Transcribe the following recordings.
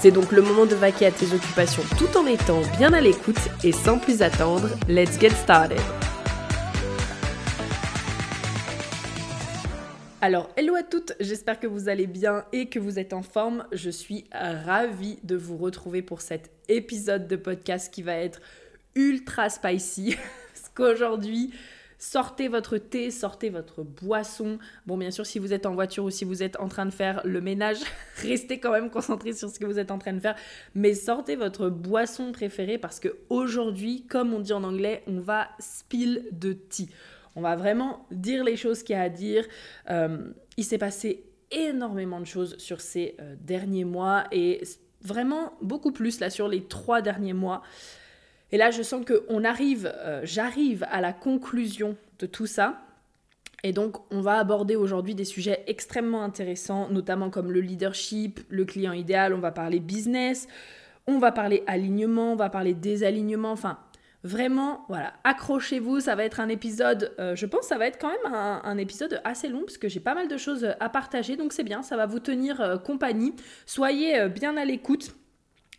C'est donc le moment de vaquer à tes occupations tout en étant bien à l'écoute et sans plus attendre, let's get started. Alors, hello à toutes, j'espère que vous allez bien et que vous êtes en forme. Je suis ravie de vous retrouver pour cet épisode de podcast qui va être ultra spicy. Parce qu'aujourd'hui, Sortez votre thé, sortez votre boisson. Bon, bien sûr, si vous êtes en voiture ou si vous êtes en train de faire le ménage, restez quand même concentré sur ce que vous êtes en train de faire. Mais sortez votre boisson préférée parce que aujourd'hui, comme on dit en anglais, on va spill de tea. On va vraiment dire les choses qu'il y a à dire. Euh, il s'est passé énormément de choses sur ces euh, derniers mois et vraiment beaucoup plus là sur les trois derniers mois. Et là, je sens que on arrive, euh, j'arrive à la conclusion de tout ça. Et donc, on va aborder aujourd'hui des sujets extrêmement intéressants, notamment comme le leadership, le client idéal, on va parler business, on va parler alignement, on va parler désalignement, enfin, vraiment, voilà, accrochez-vous, ça va être un épisode, euh, je pense ça va être quand même un, épisode assez long, parce que j'ai pas mal de choses à partager, donc c'est bien, ça va vous tenir euh, compagnie. Soyez bien à l'écoute.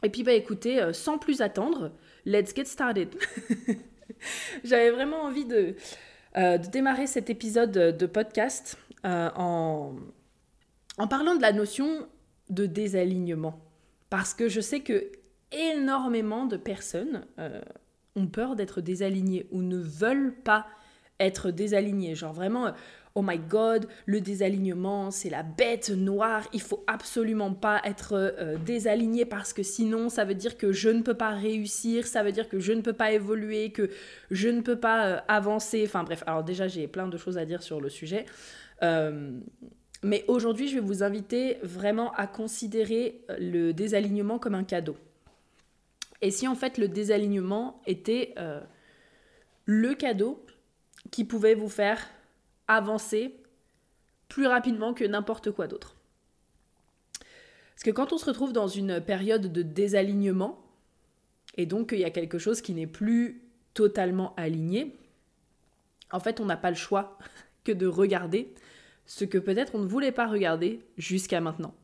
Et puis, bah écoutez, sans plus attendre, let's get started. J'avais vraiment envie de, euh, de, démarrer cet épisode de podcast euh, en, en parlant de la notion de désalignement. Parce que je sais que énormément de personnes euh, ont peur d'être désalignées ou ne veulent pas être désalignées. Genre vraiment, oh my god, le désalignement, c'est la bête noire, il faut absolument pas être euh, désaligné parce que sinon ça veut dire que je ne peux pas réussir, ça veut dire que je ne peux pas évoluer, que je ne peux pas euh, avancer. Enfin bref, alors déjà j'ai plein de choses à dire sur le sujet. Euh, mais aujourd'hui, je vais vous inviter vraiment à considérer le désalignement comme un cadeau. Et si en fait le désalignement était le cadeau qui pouvait vous faire avancer plus rapidement que n'importe quoi d'autre. Parce que quand on se retrouve dans une période de désalignement, et donc qu'il y a quelque chose qui n'est plus totalement aligné, en fait on n'a pas le choix que de regarder ce que peut-être on ne voulait pas regarder jusqu'à maintenant.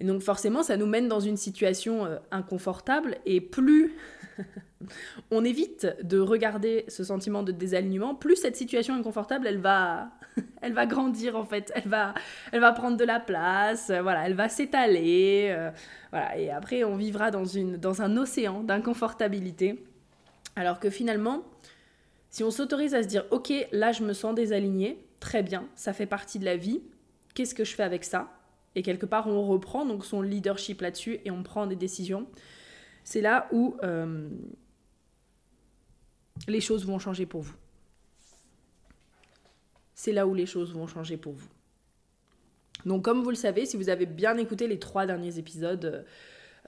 Et donc forcément, ça nous mène dans une situation euh, inconfortable. Et plus on évite de regarder ce sentiment de désalignement, plus cette situation inconfortable, elle va, elle va grandir en fait, elle va, elle va prendre de la place, euh, voilà, elle va s'étaler, euh, voilà, et après on vivra dans, une, dans un océan d'inconfortabilité. Alors que finalement, si on s'autorise à se dire, ok, là je me sens désaligné, très bien, ça fait partie de la vie, qu'est-ce que je fais avec ça? Et quelque part on reprend donc son leadership là-dessus et on prend des décisions, c'est là où euh, les choses vont changer pour vous. C'est là où les choses vont changer pour vous. Donc comme vous le savez, si vous avez bien écouté les trois derniers épisodes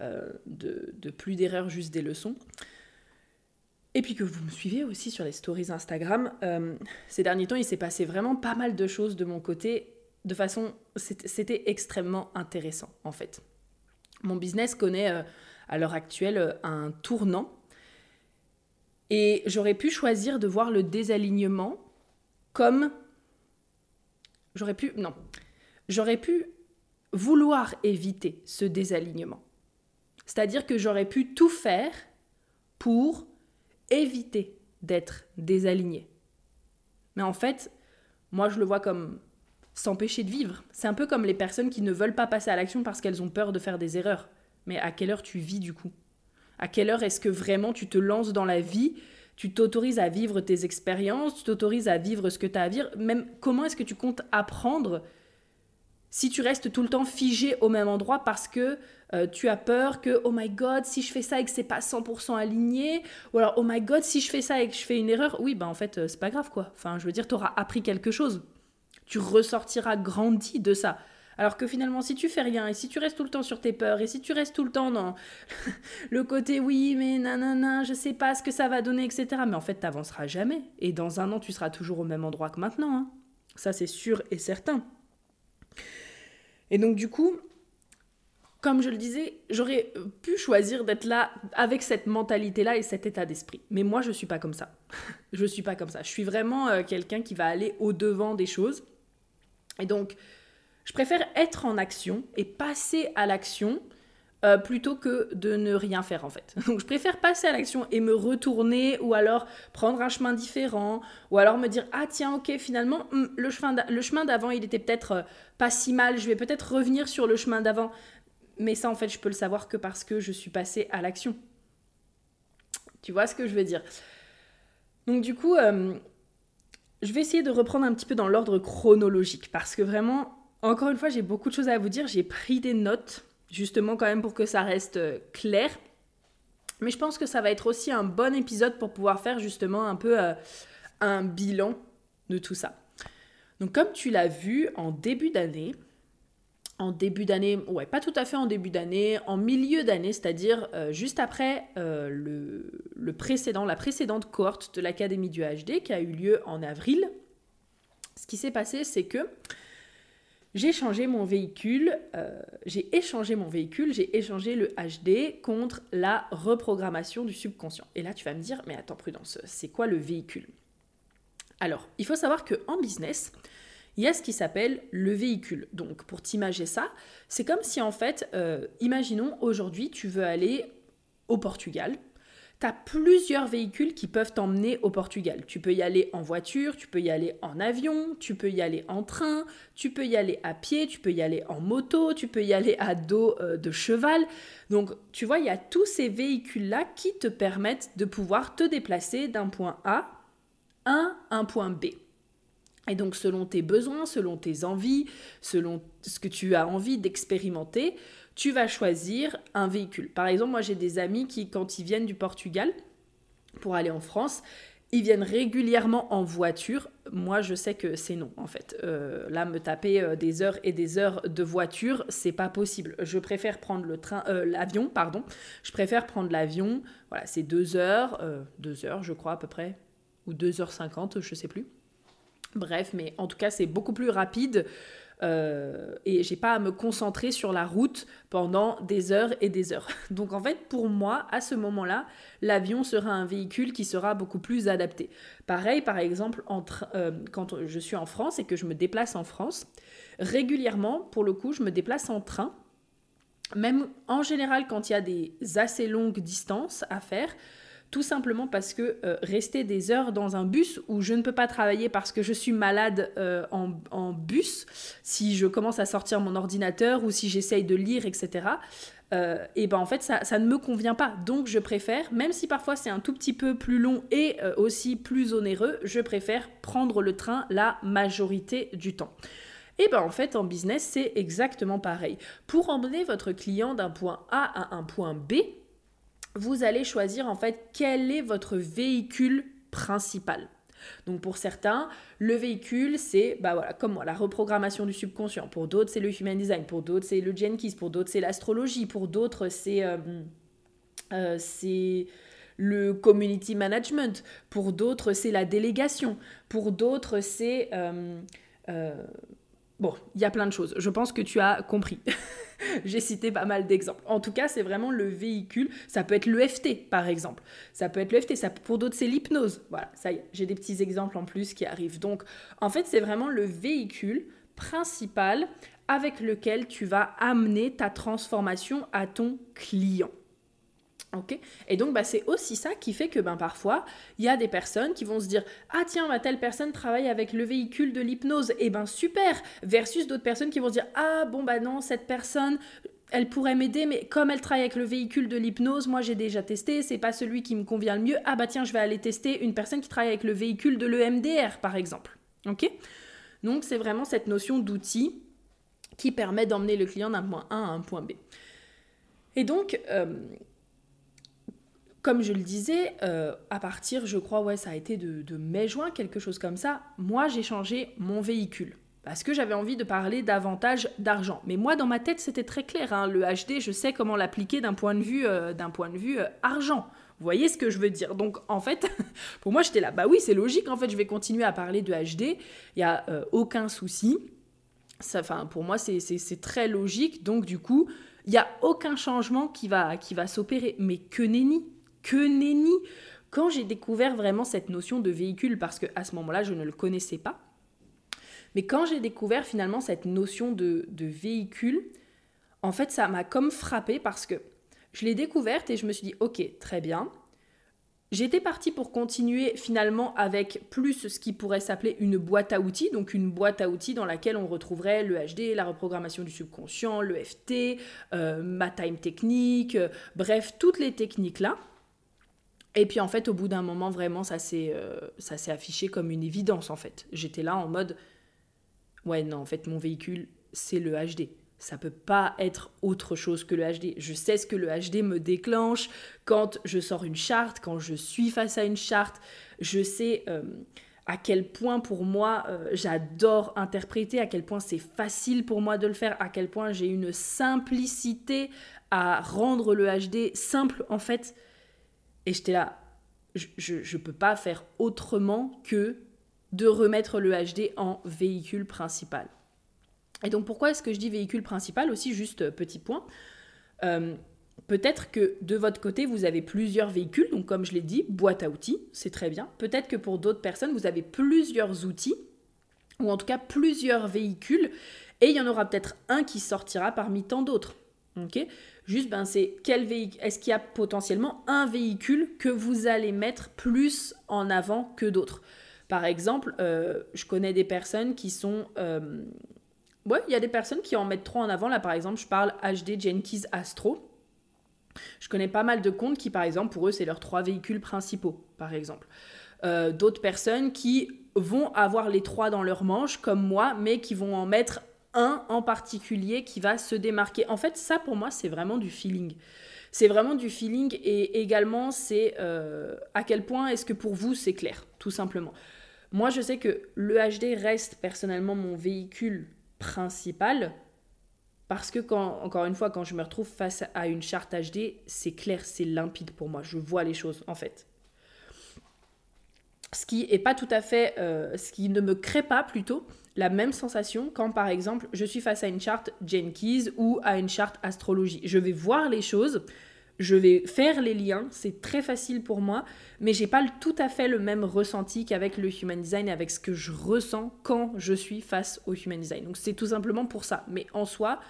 euh, de, Plus d'erreurs, juste des leçons, et puis que vous me suivez aussi sur les stories Instagram, euh, ces derniers temps, il s'est passé vraiment pas mal de choses de mon côté de façon, c'était extrêmement intéressant en fait. Mon business connaît euh, à l'heure actuelle euh, un tournant et j'aurais pu choisir de voir le désalignement comme j'aurais pu non, j'aurais pu vouloir éviter ce désalignement. C'est-à-dire que j'aurais pu tout faire pour éviter d'être désaligné. Mais en fait, moi je le vois comme s'empêcher de vivre. C'est un peu comme les personnes qui ne veulent pas passer à l'action parce qu'elles ont peur de faire des erreurs. Mais à quelle heure tu vis du coup? À quelle heure est-ce que vraiment tu te lances dans la vie? Tu t'autorises à vivre tes expériences, tu t'autorises à vivre ce que tu as à vivre, même comment est-ce que tu comptes apprendre si tu restes tout le temps figé au même endroit parce que euh, tu as peur que oh my god si je fais ça et que c'est pas 100% aligné? Ou alors oh my god si je fais ça et que je fais une erreur? Oui ben en fait euh, c'est pas grave quoi. Enfin je veux dire tu auras appris quelque chose tu ressortiras grandi de ça. Alors que finalement, si tu fais rien et si tu restes tout le temps sur tes peurs et si tu restes tout le temps dans le côté oui, mais nanana, je sais pas ce que ça va donner, etc. Mais en fait, t'avanceras jamais. Et dans un an, tu seras toujours au même endroit que maintenant. Hein. Ça, c'est sûr et certain. Et donc, du coup, comme je le disais, j'aurais pu choisir d'être là avec cette mentalité-là et cet état d'esprit. Mais moi, je suis pas comme ça. je suis pas comme ça. Je suis vraiment euh, quelqu'un qui va aller au-devant des choses. Et donc, je préfère être en action et passer à l'action euh, plutôt que de ne rien faire en fait. Donc je préfère passer à l'action et me retourner ou alors prendre un chemin différent ou alors me dire ah tiens ok finalement hmm, le chemin d'avant il était peut-être euh, pas si mal, je vais peut-être revenir sur le chemin d'avant. Mais ça, en fait, je peux le savoir que parce que je suis passée à l'action. Tu vois ce que je veux dire? Donc du coup, euh, je vais essayer de reprendre un petit peu dans l'ordre chronologique, parce que vraiment, encore une fois, j'ai beaucoup de choses à vous dire. J'ai pris des notes, justement, quand même, pour que ça reste euh, clair. Mais je pense que ça va être aussi un bon épisode pour pouvoir faire justement un peu euh, un bilan de tout ça. Donc comme tu l'as vu en début d'année, en début d'année, ouais, pas tout à fait en début d'année, en milieu d'année, c'est-à-dire euh, juste après euh, le, précédent, la précédente cohorte de l'Académie du HD qui a eu lieu en avril. Ce qui s'est passé, c'est que j'ai changé mon véhicule, euh, j'ai échangé mon véhicule, j'ai échangé le HD contre la reprogrammation du subconscient. Et là, tu vas me dire, mais attends, prudence, c'est quoi le véhicule? Alors, il faut savoir que en business, il y a ce qui s'appelle le véhicule. Donc pour t'imager ça, c'est comme si en fait, euh, imaginons aujourd'hui tu veux aller au Portugal. Tu as plusieurs véhicules qui peuvent t'emmener au Portugal. Tu peux y aller en voiture, tu peux y aller en avion, tu peux y aller en train, tu peux y aller à pied, tu peux y aller en moto, tu peux y aller à dos euh, de cheval. Donc tu vois, il y a tous ces véhicules-là qui te permettent de pouvoir te déplacer d'un point A à un point B. Et donc selon tes besoins, selon tes envies, selon ce que tu as envie d'expérimenter, tu vas choisir un véhicule. Par exemple, moi j'ai des amis qui, quand ils viennent du Portugal pour aller en France, ils viennent régulièrement en voiture. Moi, je sais que c'est non, en fait. Euh, là, me taper euh, des heures et des heures de voiture, c'est pas possible. Je préfère prendre le train, euh, l'avion, pardon. Je préfère prendre l'avion. Voilà, c'est deux heures, deux heures, je crois à peu près, ou deux heures cinquante, je sais plus. Bref, mais en tout cas, c'est beaucoup plus rapide. Euh, et j'ai pas à me concentrer sur la route pendant des heures et des heures. Donc en fait, pour moi, à ce moment-là, l'avion sera un véhicule qui sera beaucoup plus adapté. Pareil, par exemple, euh, quand je suis en France et que je me déplace en France, régulièrement, pour le coup, je me déplace en train. Même en général, quand il y a des assez longues distances à faire, tout simplement parce que euh, rester des heures dans un bus où je ne peux pas travailler parce que je suis malade euh, en, bus, si je commence à sortir mon ordinateur ou si j'essaye de lire, etc., euh, et ben en fait ça, ne me convient pas. Donc je préfère, même si parfois c'est un tout petit peu plus long et aussi plus onéreux, je préfère prendre le train la majorité du temps. Et ben en fait en business c'est exactement pareil. Pour emmener votre client d'un point A à un point B, vous allez choisir en fait quel est votre véhicule principal. Donc pour certains, le véhicule, c'est bah comme moi, la reprogrammation du subconscient. Pour d'autres, c'est le human design. Pour d'autres, c'est le Jenkins. Pour d'autres, c'est l'astrologie. Pour d'autres, c'est euh, euh, c'est le community management. Pour d'autres, c'est la délégation. Pour d'autres, c'est euh, Bon, il y a plein de choses. Je pense que tu as compris. J'ai cité pas mal d'exemples. En tout cas, c'est vraiment le véhicule. Ça peut être l'EFT, par exemple. Ça peut être l'EFT. Ça, pour d'autres, c'est l'hypnose. Voilà, ça y est. J'ai des petits exemples en plus qui arrivent. Donc, en fait, c'est vraiment le véhicule principal avec lequel tu vas amener ta transformation à ton client. Et donc, bah, c'est aussi ça qui fait que ben, parfois, il y a des personnes qui vont se dire Ah, tiens, bah, telle personne travaille avec le véhicule de l'hypnose. Et eh ben super Versus d'autres personnes qui vont se dire Ah, bon, bah non, cette personne, elle pourrait m'aider, mais comme elle travaille avec le véhicule de l'hypnose, moi j'ai déjà testé, c'est pas celui qui me convient le mieux. Ah, bah tiens, je vais aller tester une personne qui travaille avec le véhicule de l'EMDR, par exemple. Ok Donc, c'est vraiment cette notion d'outil qui permet d'emmener le client d'un point A à un point B. Et donc, euh, comme je le disais, euh, à partir, je crois, ouais, ça a été de, mai-juin, quelque chose comme ça, moi j'ai changé mon véhicule. parce que j'avais envie de parler davantage d'argent. Mais moi, dans ma tête, c'était très clair. Hein. Le HD, je sais comment l'appliquer d'un point de vue, euh, d'un point de vue euh, argent. Vous voyez ce que je veux dire Donc, en fait, pour moi, j'étais là. Bah oui, c'est logique. En fait, je vais continuer à parler de HD. Il n'y a aucun souci. Enfin, pour moi, c'est très logique. Donc, du coup, il n'y a aucun changement qui va, qui va s'opérer. Mais que nenni Que nenni Quand j'ai découvert vraiment cette notion de véhicule, parce qu'à ce moment-là, je ne le connaissais pas, mais quand j'ai découvert finalement cette notion de, véhicule, en fait, ça m'a comme frappé parce que je l'ai découverte et je me suis dit, ok, très bien. J'étais partie pour continuer finalement avec plus ce qui pourrait s'appeler une boîte à outils, donc une boîte à outils dans laquelle on retrouverait le HD, la reprogrammation du subconscient, le FT, euh, ma time technique, euh, bref, toutes les techniques là. Et puis en fait, au bout d'un moment, vraiment, ça s'est euh, affiché comme une évidence en fait. J'étais là en mode, ouais, non, en fait, mon véhicule, c'est le HD. Ça peut pas être autre chose que le HD. Je sais ce que le HD me déclenche quand je sors une charte, quand je suis face à une charte. Je sais euh, à quel point pour moi euh, j'adore interpréter, à quel point c'est facile pour moi de le faire, à quel point j'ai une simplicité à rendre le HD simple en fait. Et j'étais là, je ne peux pas faire autrement que de remettre le HD en véhicule principal. Et donc pourquoi est-ce que je dis véhicule principal? Aussi Juste euh, petit point. Euh, peut-être que de votre côté, vous avez plusieurs véhicules, donc comme je l'ai dit, boîte à outils, c'est très bien. Peut-être que pour d'autres personnes, vous avez plusieurs outils, ou en tout cas plusieurs véhicules, et il y en aura peut-être un qui sortira parmi tant d'autres. Ok? Juste, ben, c'est quel véhicule Est-ce qu'il y a potentiellement un véhicule que vous allez mettre plus en avant que d'autres? Par exemple, euh, je connais des personnes qui sont... Euh, ouais, il y a des personnes qui en mettent trop en avant. Là, par exemple, je parle HD Jenkins Astro. Je connais pas mal de comptes qui, par exemple, pour eux, c'est leurs trois véhicules principaux, par exemple. Euh, d'autres personnes qui vont avoir les trois dans leur manche, comme moi, mais qui vont en mettre un en particulier qui va se démarquer. En fait, ça, pour moi, c'est vraiment du feeling. C'est vraiment du feeling et également, c'est à quel point est-ce que pour vous, c'est clair, tout simplement. Moi, je sais que le HD reste personnellement mon véhicule principal parce que quand, encore une fois, quand je me retrouve face à une charte HD, c'est clair, c'est limpide pour moi. Je vois les choses en fait. Ce qui est pas tout à fait, euh, ce qui ne me crée pas plutôt la même sensation quand par exemple je suis face à une charte Jenkins ou à une charte astrologie. Je vais voir les choses, je vais faire les liens, c'est très facile pour moi, mais j'ai pas tout à fait le même ressenti qu'avec le human design et avec ce que je ressens quand je suis face au human design. Donc c'est tout simplement pour ça. Mais en soi,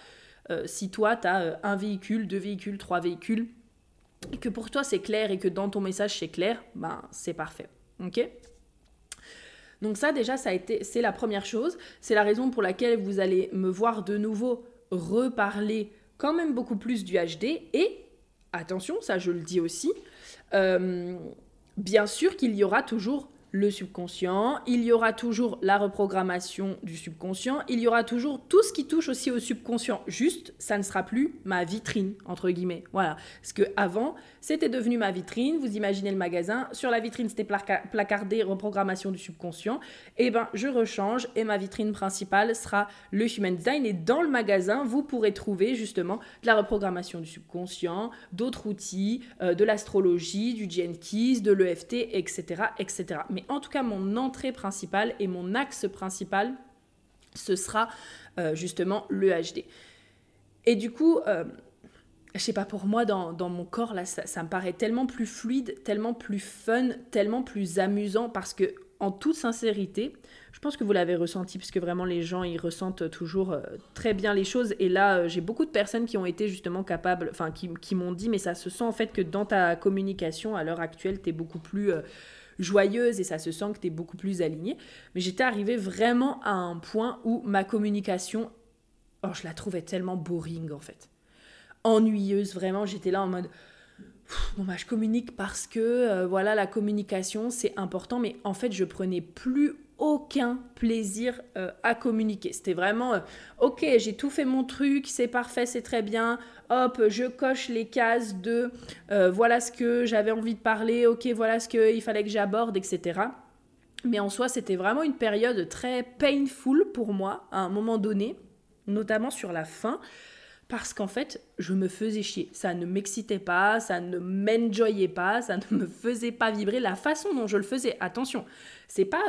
euh, si toi tu as euh, un véhicule, deux véhicules, trois véhicules, et que pour toi c'est clair et que dans ton message c'est clair, ben c'est parfait. Ok? Donc ça déjà ça a été c'est la première chose, c'est la raison pour laquelle vous allez me voir de nouveau reparler quand même beaucoup plus du HD et attention, ça je le dis aussi, euh, bien sûr qu'il y aura toujours le subconscient, il y aura toujours la reprogrammation du subconscient, il y aura toujours tout ce qui touche aussi au subconscient. Juste, ça ne sera plus ma vitrine, entre guillemets. Voilà. Parce que avant, c'était devenu ma vitrine. Vous imaginez le magasin. Sur la vitrine, c'était placardé reprogrammation du subconscient. Et eh ben, je rechange et ma vitrine principale sera le Human Design. Et dans le magasin, vous pourrez trouver justement de la reprogrammation du subconscient, d'autres outils, euh, de l'astrologie, du Jenkins, de l'EFT, etc., etc. Mais en tout cas, mon entrée principale et mon axe principal, ce sera euh, justement le HD. Et du coup, euh, je sais pas, pour moi, dans, mon corps, là, ça, me paraît tellement plus fluide, tellement plus fun, tellement plus amusant, parce que, en toute sincérité, je pense que vous l'avez ressenti, puisque vraiment les gens, ils ressentent toujours euh, très bien les choses. Et là, j'ai beaucoup de personnes qui ont été justement capables, enfin, qui, qui m'ont dit, mais ça se sent en fait que dans ta communication, à l'heure actuelle, tu es beaucoup plus joyeuse et ça se sent que tu es beaucoup plus alignée. Mais j'étais arrivée vraiment à un point où ma communication, oh, je la trouvais tellement boring en fait. Ennuyeuse, vraiment, j'étais là en mode bon bah je communique parce que euh, voilà la communication c'est important mais en fait je prenais plus aucun plaisir euh, à communiquer. C'était vraiment, euh, ok, j'ai tout fait mon truc, c'est parfait, c'est très bien. Hop, je coche les cases de euh, voilà ce que j'avais envie de parler, ok, voilà ce qu'il fallait que j'aborde, etc. Mais en soi, c'était vraiment une période très painful pour moi à un moment donné, notamment sur la fin, parce qu'en fait, je me faisais chier. Ça ne m'excitait pas, ça ne m'enjoyait pas, ça ne me faisait pas vibrer. La façon dont je le faisais, attention, c'est pas.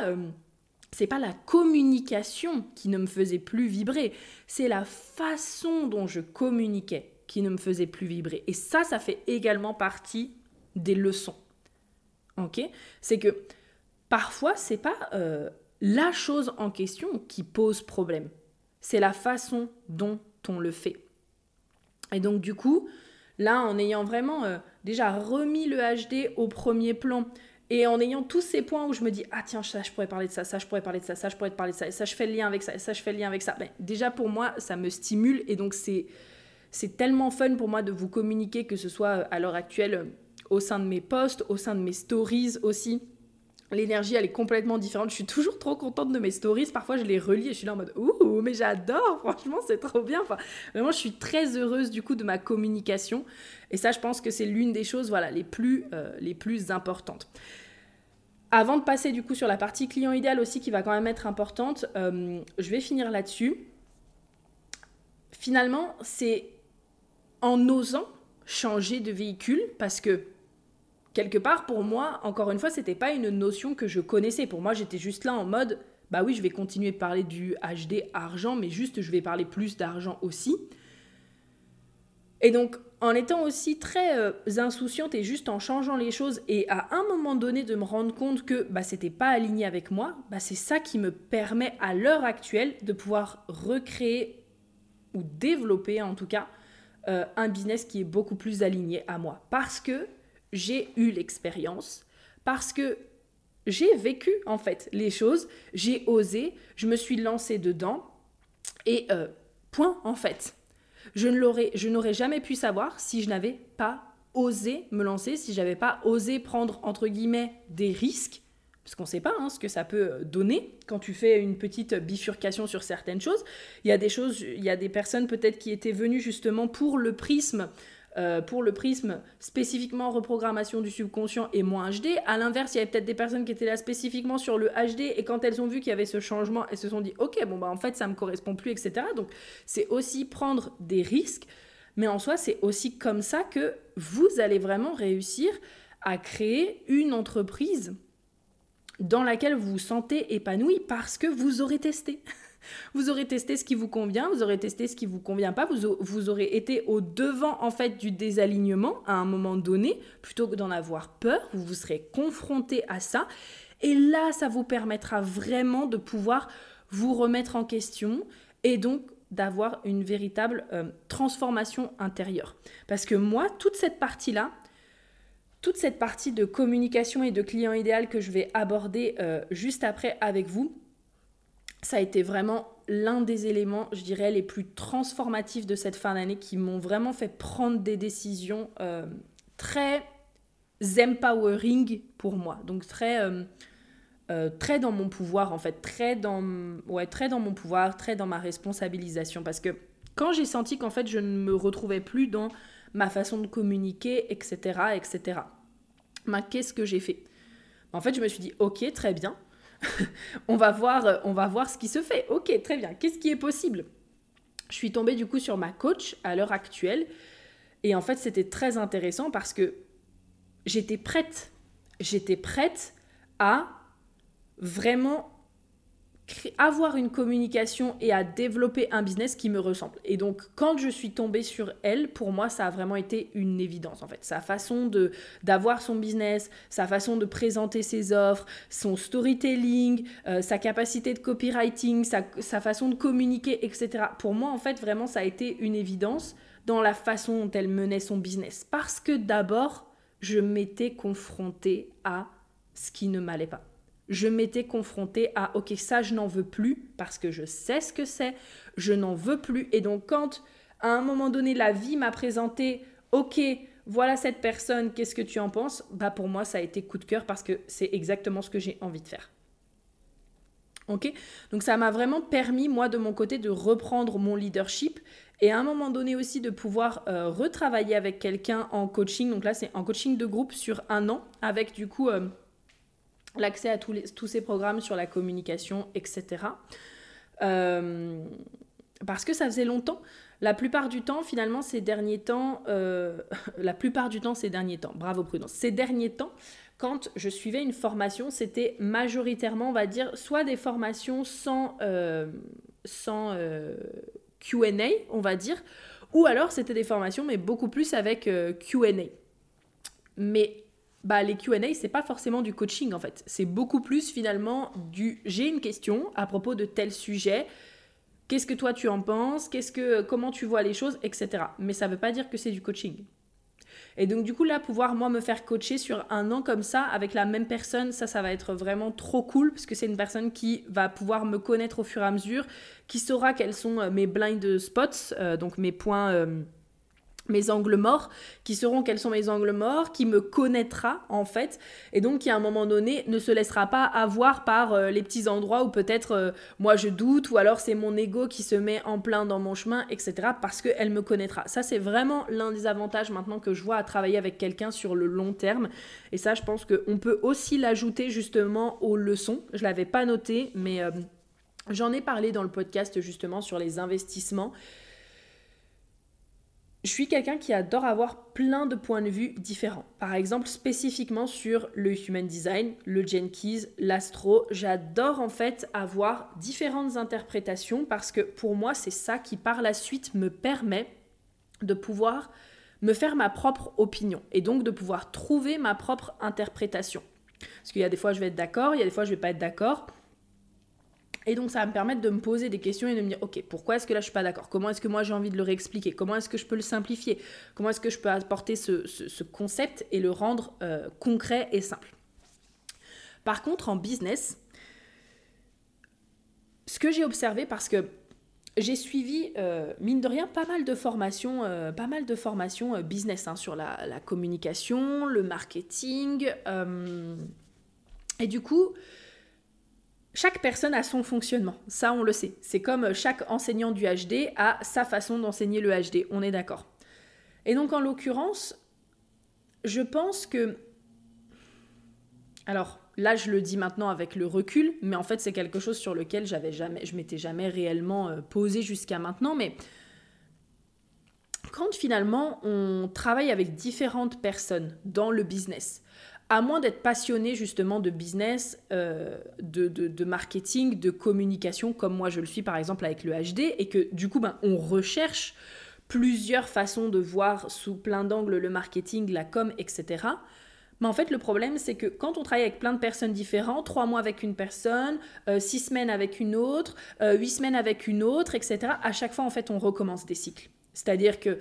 C'est pas la communication qui ne me faisait plus vibrer, c'est la façon dont je communiquais qui ne me faisait plus vibrer. Et ça, ça fait également partie des leçons. Ok? C'est que parfois, c'est pas euh, la chose en question qui pose problème, c'est la façon dont on le fait. Et donc, du coup, là, en ayant vraiment euh, déjà remis le HD au premier plan, et en ayant tous ces points où je me dis, ah tiens, ça, je pourrais parler de ça, ça, je pourrais parler de ça, ça, je pourrais parler de ça, ça, je fais le lien avec ça, ça, je fais le lien avec ça. Déjà, pour moi, ça me stimule et donc c'est, c'est tellement fun pour moi de vous communiquer, que ce soit euh, à l'heure actuelle euh, au sein de mes posts, au sein de mes stories aussi. L'énergie, elle est complètement différente. Je suis toujours trop contente de mes stories. Parfois, je les relis et je suis là en mode Ouh, mais j'adore, franchement, c'est trop bien. Enfin, vraiment, je suis très heureuse du coup de ma communication. Et ça, je pense que c'est l'une des choses voilà, les, plus, euh, les plus importantes. Avant de passer du coup sur la partie client idéal aussi qui va quand même être importante, euh, je vais finir là-dessus. Finalement, c'est en osant changer de véhicule parce que quelque part pour moi, encore une fois, c'était pas une notion que je connaissais. Pour moi, j'étais juste là en mode bah oui, je vais continuer de parler du HD argent, mais juste je vais parler plus d'argent aussi. Et donc, en étant aussi très euh, insouciante et juste en changeant les choses et à un moment donné de me rendre compte que bah, c'était pas aligné avec moi, bah, c'est ça qui me permet à l'heure actuelle de pouvoir recréer ou développer en tout cas euh, un business qui est beaucoup plus aligné à moi. Parce que j'ai eu l'expérience, parce que j'ai vécu en fait les choses, j'ai osé, je me suis lancée dedans et euh, point en fait. Je n'aurais jamais pu savoir si je n'avais pas osé me lancer, si j'avais pas osé prendre entre guillemets des risques, parce qu'on ne sait pas hein, ce que ça peut donner quand tu fais une petite bifurcation sur certaines choses. Il y a des choses, il y a des personnes peut-être qui étaient venues justement pour le prisme euh, pour le prisme spécifiquement reprogrammation du subconscient et moins HD. À l'inverse, il y avait peut-être des personnes qui étaient là spécifiquement sur le HD et quand elles ont vu qu'il y avait ce changement, elles se sont dit ok bon bah en fait ça me correspond plus etc. Donc c'est aussi prendre des risques, mais en soi c'est aussi comme ça que vous allez vraiment réussir à créer une entreprise dans laquelle vous vous sentez épanoui parce que vous aurez testé. Vous aurez testé ce qui vous convient, vous aurez testé ce qui vous convient pas, vous, aurez été au devant en fait du désalignement à un moment donné, plutôt que d'en avoir peur, vous vous serez confronté à ça. Et là, ça vous permettra vraiment de pouvoir vous remettre en question et donc d'avoir une véritable euh, transformation intérieure. Parce que moi, toute cette partie-là, toute cette partie de communication et de client idéal que je vais aborder euh, juste après avec vous, ça a été vraiment l'un des éléments, je dirais, les plus transformatifs de cette fin d'année qui m'ont vraiment fait prendre des décisions euh, très empowering pour moi. Donc très, euh, euh, très dans mon pouvoir, en fait, très dans, ouais, très dans mon pouvoir, très dans ma responsabilisation. Parce que quand j'ai senti qu'en fait, je ne me retrouvais plus dans ma façon de communiquer, etc., etc., bah, qu'est-ce que j'ai fait? En fait, je me suis dit, ok, très bien on, va voir, euh, on va voir ce qui se fait. Ok, très bien. Qu'est-ce qui est possible? Je suis tombée du coup sur ma coach à l'heure actuelle. Et en fait, c'était très intéressant parce que j'étais prête. J'étais prête à vraiment avoir une communication et à développer un business qui me ressemble. Et donc, quand je suis tombée sur elle, pour moi, ça a vraiment été une évidence, en fait. Sa façon de d'avoir son business, sa façon de présenter ses offres, son storytelling, euh, sa capacité de copywriting, sa, sa façon de communiquer, etc. Pour moi, en fait, vraiment, ça a été une évidence dans la façon dont elle menait son business. Parce que d'abord, je m'étais confrontée à ce qui ne m'allait pas je m'étais confrontée à ok ça je n'en veux plus parce que je sais ce que c'est, je n'en veux plus et donc quand à un moment donné la vie m'a présenté ok voilà cette personne qu'est-ce que tu en penses? Bah pour moi ça a été coup de cœur parce que c'est exactement ce que j'ai envie de faire. Ok? Donc ça m'a vraiment permis moi de mon côté de reprendre mon leadership et à un moment donné aussi de pouvoir euh, retravailler avec quelqu'un en coaching. Donc là c'est en coaching de groupe sur un an avec du coup euh, l'accès à tous, tous ces programmes sur la communication, etc. Euh, parce que ça faisait longtemps. La plupart du temps, finalement, ces derniers temps, euh, la plupart du temps, ces derniers temps, bravo Prudence, ces derniers temps, quand je suivais une formation, c'était majoritairement, on va dire, soit des formations sans, euh, sans QA, on va dire, ou alors c'était des formations, mais beaucoup plus avec QA. Mais bah, les QA, c'est pas forcément du coaching en fait. C'est beaucoup plus finalement du j'ai une question à propos de tel sujet Qu'est-ce que toi tu en penses? Qu'est-ce que comment tu vois les choses, etc. Mais ça veut pas dire que c'est du coaching. Et donc du coup là, pouvoir moi me faire coacher sur un an comme ça avec la même personne, ça, ça va être vraiment trop cool parce que c'est une personne qui va pouvoir me connaître au fur et à mesure, qui saura quels sont euh, mes blind spots, euh, donc mes points. Euh, mes angles morts, qui seront quels sont mes angles morts, qui me connaîtra en fait, et donc qui à un moment donné ne se laissera pas avoir par euh, les petits endroits où peut-être euh, moi je doute, ou alors c'est mon ego qui se met en plein dans mon chemin, etc. parce qu'elle me connaîtra. Ça c'est vraiment l'un des avantages maintenant que je vois à travailler avec quelqu'un sur le long terme, et ça je pense qu'on peut aussi l'ajouter justement aux leçons. Je l'avais pas noté, mais euh, j'en ai parlé dans le podcast justement sur les investissements je suis quelqu'un qui adore avoir plein de points de vue différents. Par exemple, spécifiquement sur le human design, le Jenkins, l'astro, j'adore en fait avoir différentes interprétations parce que pour moi, c'est ça qui par la suite me permet de pouvoir me faire ma propre opinion et donc de pouvoir trouver ma propre interprétation. Parce qu'il y a des fois je vais être d'accord, il y a des fois je vais pas être d'accord. Et donc ça va me permettre de me poser des questions et de me dire, ok, pourquoi est-ce que là je suis pas d'accord? Comment est-ce que moi j'ai envie de le réexpliquer? Comment est-ce que je peux le simplifier? Comment est-ce que je peux apporter ce, concept et le rendre euh, concret et simple? Par contre, en business, ce que j'ai observé, parce que j'ai suivi, euh, mine de rien, pas mal de formations, euh, pas mal de formations business hein, sur la, la, communication, le marketing. et du coup, chaque personne a son fonctionnement, ça on le sait. C'est comme chaque enseignant du HD a sa façon d'enseigner le HD, on est d'accord. Et donc en l'occurrence, je pense que... Alors là je le dis maintenant avec le recul, mais en fait c'est quelque chose sur lequel j'avais jamais, je m'étais jamais réellement euh, posé jusqu'à maintenant, mais quand finalement on travaille avec différentes personnes dans le business, à moins d'être passionné justement de business, euh, de, marketing, de communication, comme moi je le suis par exemple avec le HD, et que du coup ben, on recherche plusieurs façons de voir sous plein d'angles le marketing, la com, etc. Mais en fait, le problème, c'est que quand on travaille avec plein de personnes différentes, trois mois avec une personne, euh, six semaines avec une autre, euh, huit semaines avec une autre, etc., à chaque fois, en fait, on recommence des cycles. C'est-à-dire que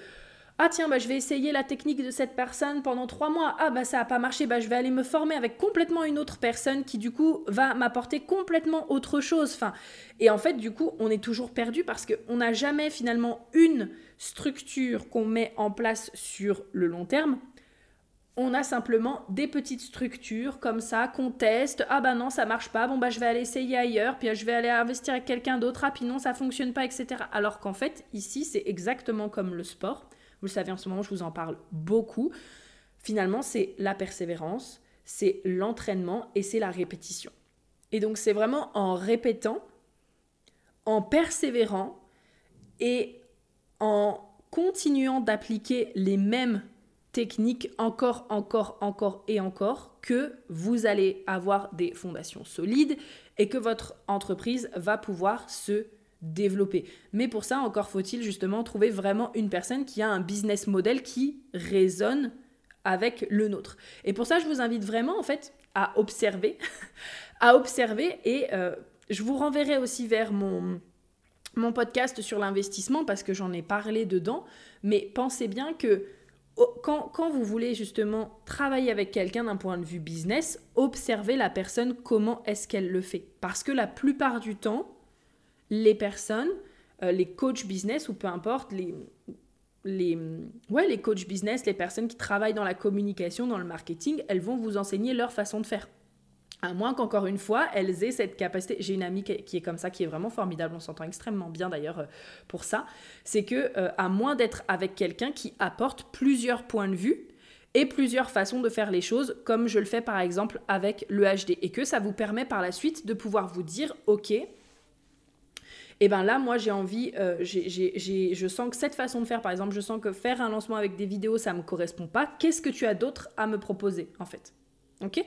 ah tiens, bah, je vais essayer la technique de cette personne pendant trois mois. Ah bah ça n'a pas marché, bah, je vais aller me former avec complètement une autre personne qui du coup va m'apporter complètement autre chose. Enfin, et en fait du coup on est toujours perdu parce qu'on n'a jamais finalement une structure qu'on met en place sur le long terme. On a simplement des petites structures comme ça qu'on teste. Ah bah non, ça marche pas. Bon bah je vais aller essayer ailleurs. Puis je vais aller investir avec quelqu'un d'autre. Ah puis non, ça fonctionne pas, etc. Alors qu'en fait, ici, c'est exactement comme le sport. Vous le savez, en ce moment, je vous en parle beaucoup. Finalement, c'est la persévérance, c'est l'entraînement et c'est la répétition. Et donc, c'est vraiment en répétant, en persévérant et en continuant d'appliquer les mêmes techniques encore, encore, encore et encore que vous allez avoir des fondations solides et que votre entreprise va pouvoir se développer. Mais pour ça, encore faut-il justement trouver vraiment une personne qui a un business model qui résonne avec le nôtre. Et pour ça, je vous invite vraiment en fait à observer, à observer et euh, je vous renverrai aussi vers mon, mon podcast sur l'investissement parce que j'en ai parlé dedans. Mais pensez bien que quand, quand, vous voulez justement travailler avec quelqu'un d'un point de vue business, observez la personne, comment est-ce qu'elle le fait. Parce que la plupart du temps, les personnes, euh, les coachs business ou peu importe, les, les, ouais, les coachs business, les personnes qui travaillent dans la communication, dans le marketing, elles vont vous enseigner leur façon de faire. À moins qu'encore une fois, elles aient cette capacité. J'ai une amie qui est comme ça, qui est vraiment formidable, on s'entend extrêmement bien d'ailleurs euh, pour ça. C'est que, euh, à moins d'être avec quelqu'un qui apporte plusieurs points de vue, et plusieurs façons de faire les choses, comme je le fais par exemple avec le HD, et que ça vous permet par la suite de pouvoir vous dire, ok, et eh ben là, moi, j'ai envie, euh, je sens que cette façon de faire, par exemple, je sens que faire un lancement avec des vidéos, ça ne me correspond pas. Qu'est-ce que tu as d'autre à me proposer, en fait? Ok?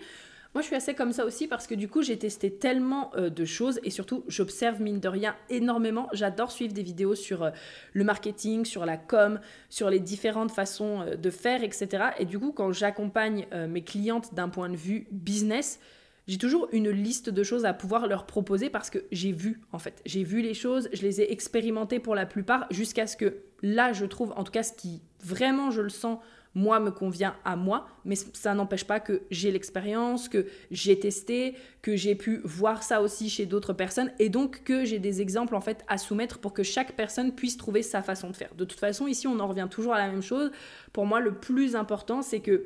Moi, je suis assez comme ça aussi parce que du coup, j'ai testé tellement euh, de choses et surtout, j'observe mine de rien énormément. J'adore suivre des vidéos sur euh, le marketing, sur la com, sur les différentes façons de faire, etc. Et du coup, quand j'accompagne mes clientes d'un point de vue business, j'ai toujours une liste de choses à pouvoir leur proposer parce que j'ai vu, en fait. J'ai vu les choses, je les ai expérimentées pour la plupart jusqu'à ce que là, je trouve, en tout cas, ce qui vraiment, je le sens, moi me convient à moi, mais ça n'empêche pas que j'ai l'expérience, que j'ai testé, que j'ai pu voir ça aussi chez d'autres personnes et donc que j'ai des exemples en fait à soumettre pour que chaque personne puisse trouver sa façon de faire. De toute façon, ici on en revient toujours à la même chose. Pour moi, le plus important, c'est que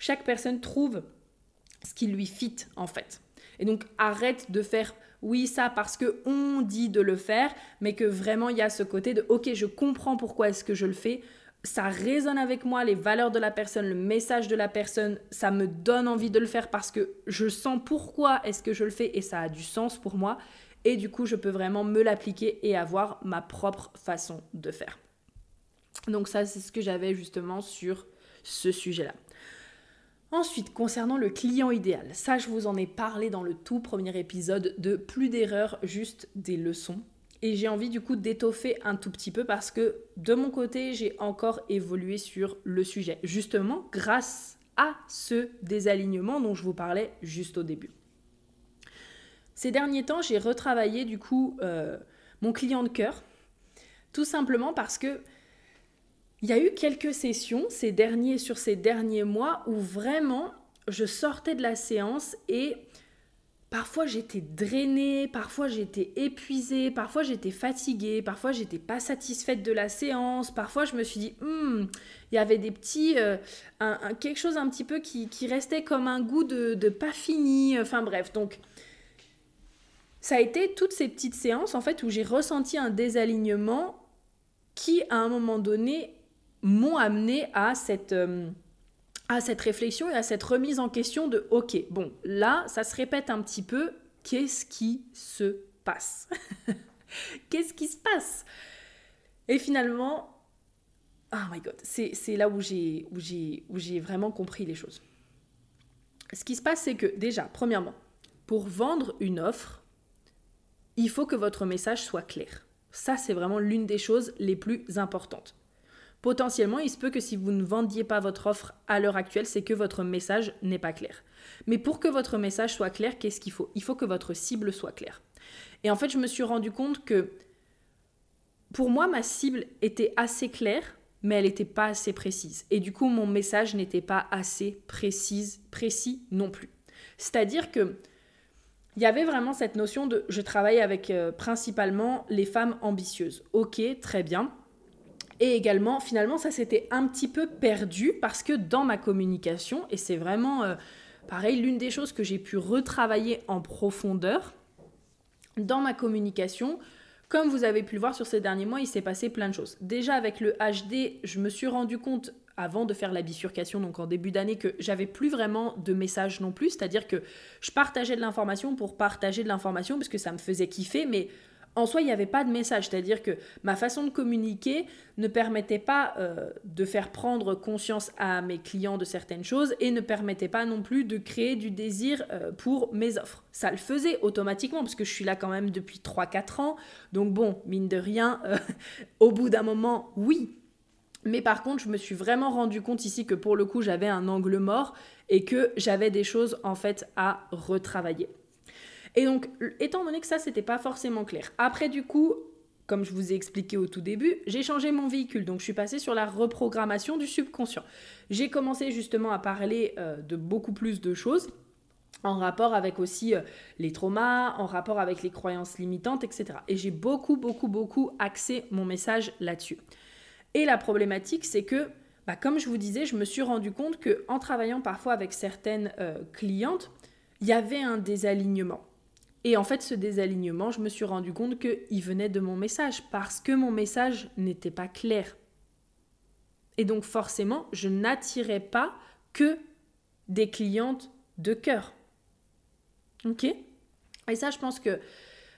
chaque personne trouve ce qui lui fit en fait. Et donc arrête de faire oui ça parce que on dit de le faire, mais que vraiment il y a ce côté de ok je comprends pourquoi est-ce que je le fais, ça résonne avec moi, les valeurs de la personne, le message de la personne, ça me donne envie de le faire parce que je sens pourquoi est-ce que je le fais et ça a du sens pour moi. Et du coup, je peux vraiment me l'appliquer et avoir ma propre façon de faire. Donc ça, c'est ce que j'avais justement sur ce sujet-là. Ensuite, concernant le client idéal, ça, je vous en ai parlé dans le tout premier épisode de plus d'erreurs, juste des leçons. Et j'ai envie du coup d'étoffer un tout petit peu parce que de mon côté, j'ai encore évolué sur le sujet, justement grâce à ce désalignement dont je vous parlais juste au début. Ces derniers temps, j'ai retravaillé du coup euh, mon client de cœur, tout simplement parce que il y a eu quelques sessions ces derniers sur ces derniers mois où vraiment je sortais de la séance et Parfois j'étais drainée, parfois j'étais épuisée, parfois j'étais fatiguée, parfois j'étais pas satisfaite de la séance, parfois je me suis dit, hmm, il y avait des petits, euh, quelque chose un petit peu qui, restait comme un goût de, de, pas fini, enfin bref, donc ça a été toutes ces petites séances en fait où j'ai ressenti un désalignement qui à un moment donné m'ont amené à cette... Euh, à cette réflexion et à cette remise en question de OK, bon, là, ça se répète un petit peu, qu'est-ce qui se passe Qu'est-ce qui se passe Et finalement, oh my god, c'est là où j'ai vraiment compris les choses. Ce qui se passe, c'est que déjà, premièrement, pour vendre une offre, il faut que votre message soit clair. Ça, c'est vraiment l'une des choses les plus importantes potentiellement, il se peut que si vous ne vendiez pas votre offre à l'heure actuelle, c'est que votre message n'est pas clair. Mais pour que votre message soit clair, qu'est-ce qu'il faut? Il faut que votre cible soit claire. Et en fait, je me suis rendu compte que pour moi, ma cible était assez claire, mais elle n'était pas assez précise. Et du coup, mon message n'était pas assez précise, précis non plus. C'est-à-dire que il y avait vraiment cette notion de je travaille avec euh, principalement les femmes ambitieuses. Ok, très bien. Et également, finalement, ça s'était un petit peu perdu parce que dans ma communication, et c'est vraiment euh, pareil, l'une des choses que j'ai pu retravailler en profondeur, dans ma communication, comme vous avez pu le voir sur ces derniers mois, il s'est passé plein de choses. Déjà avec le HD, je me suis rendu compte avant de faire la bifurcation, donc en début d'année, que j'avais plus vraiment de messages non plus, c'est-à-dire que je partageais de l'information pour partager de l'information parce que ça me faisait kiffer, mais en soi, il n'y avait pas de message, c'est-à-dire que ma façon de communiquer ne permettait pas euh, de faire prendre conscience à mes clients de certaines choses et ne permettait pas non plus de créer du désir euh, pour mes offres. Ça le faisait automatiquement parce que je suis là quand même depuis 3-4 ans, donc bon, mine de rien, euh, au bout d'un moment, oui. Mais par contre, je me suis vraiment rendu compte ici que pour le coup, j'avais un angle mort et que j'avais des choses en fait à retravailler. Et donc, étant donné que ça, c'était pas forcément clair. Après, du coup, comme je vous ai expliqué au tout début, j'ai changé mon véhicule. Donc, je suis passée sur la reprogrammation du subconscient. J'ai commencé justement à parler euh, de beaucoup plus de choses en rapport avec aussi euh, les traumas, en rapport avec les croyances limitantes, etc. Et j'ai beaucoup, beaucoup, beaucoup axé mon message là-dessus. Et la problématique, c'est que, bah, comme je vous disais, je me suis rendu compte que en travaillant parfois avec certaines euh, clientes, il y avait un désalignement. Et en fait, ce désalignement, je me suis rendu compte qu'il venait de mon message, parce que mon message n'était pas clair. Et donc forcément, je n'attirais pas que des clientes de cœur. Ok? Et ça, je pense que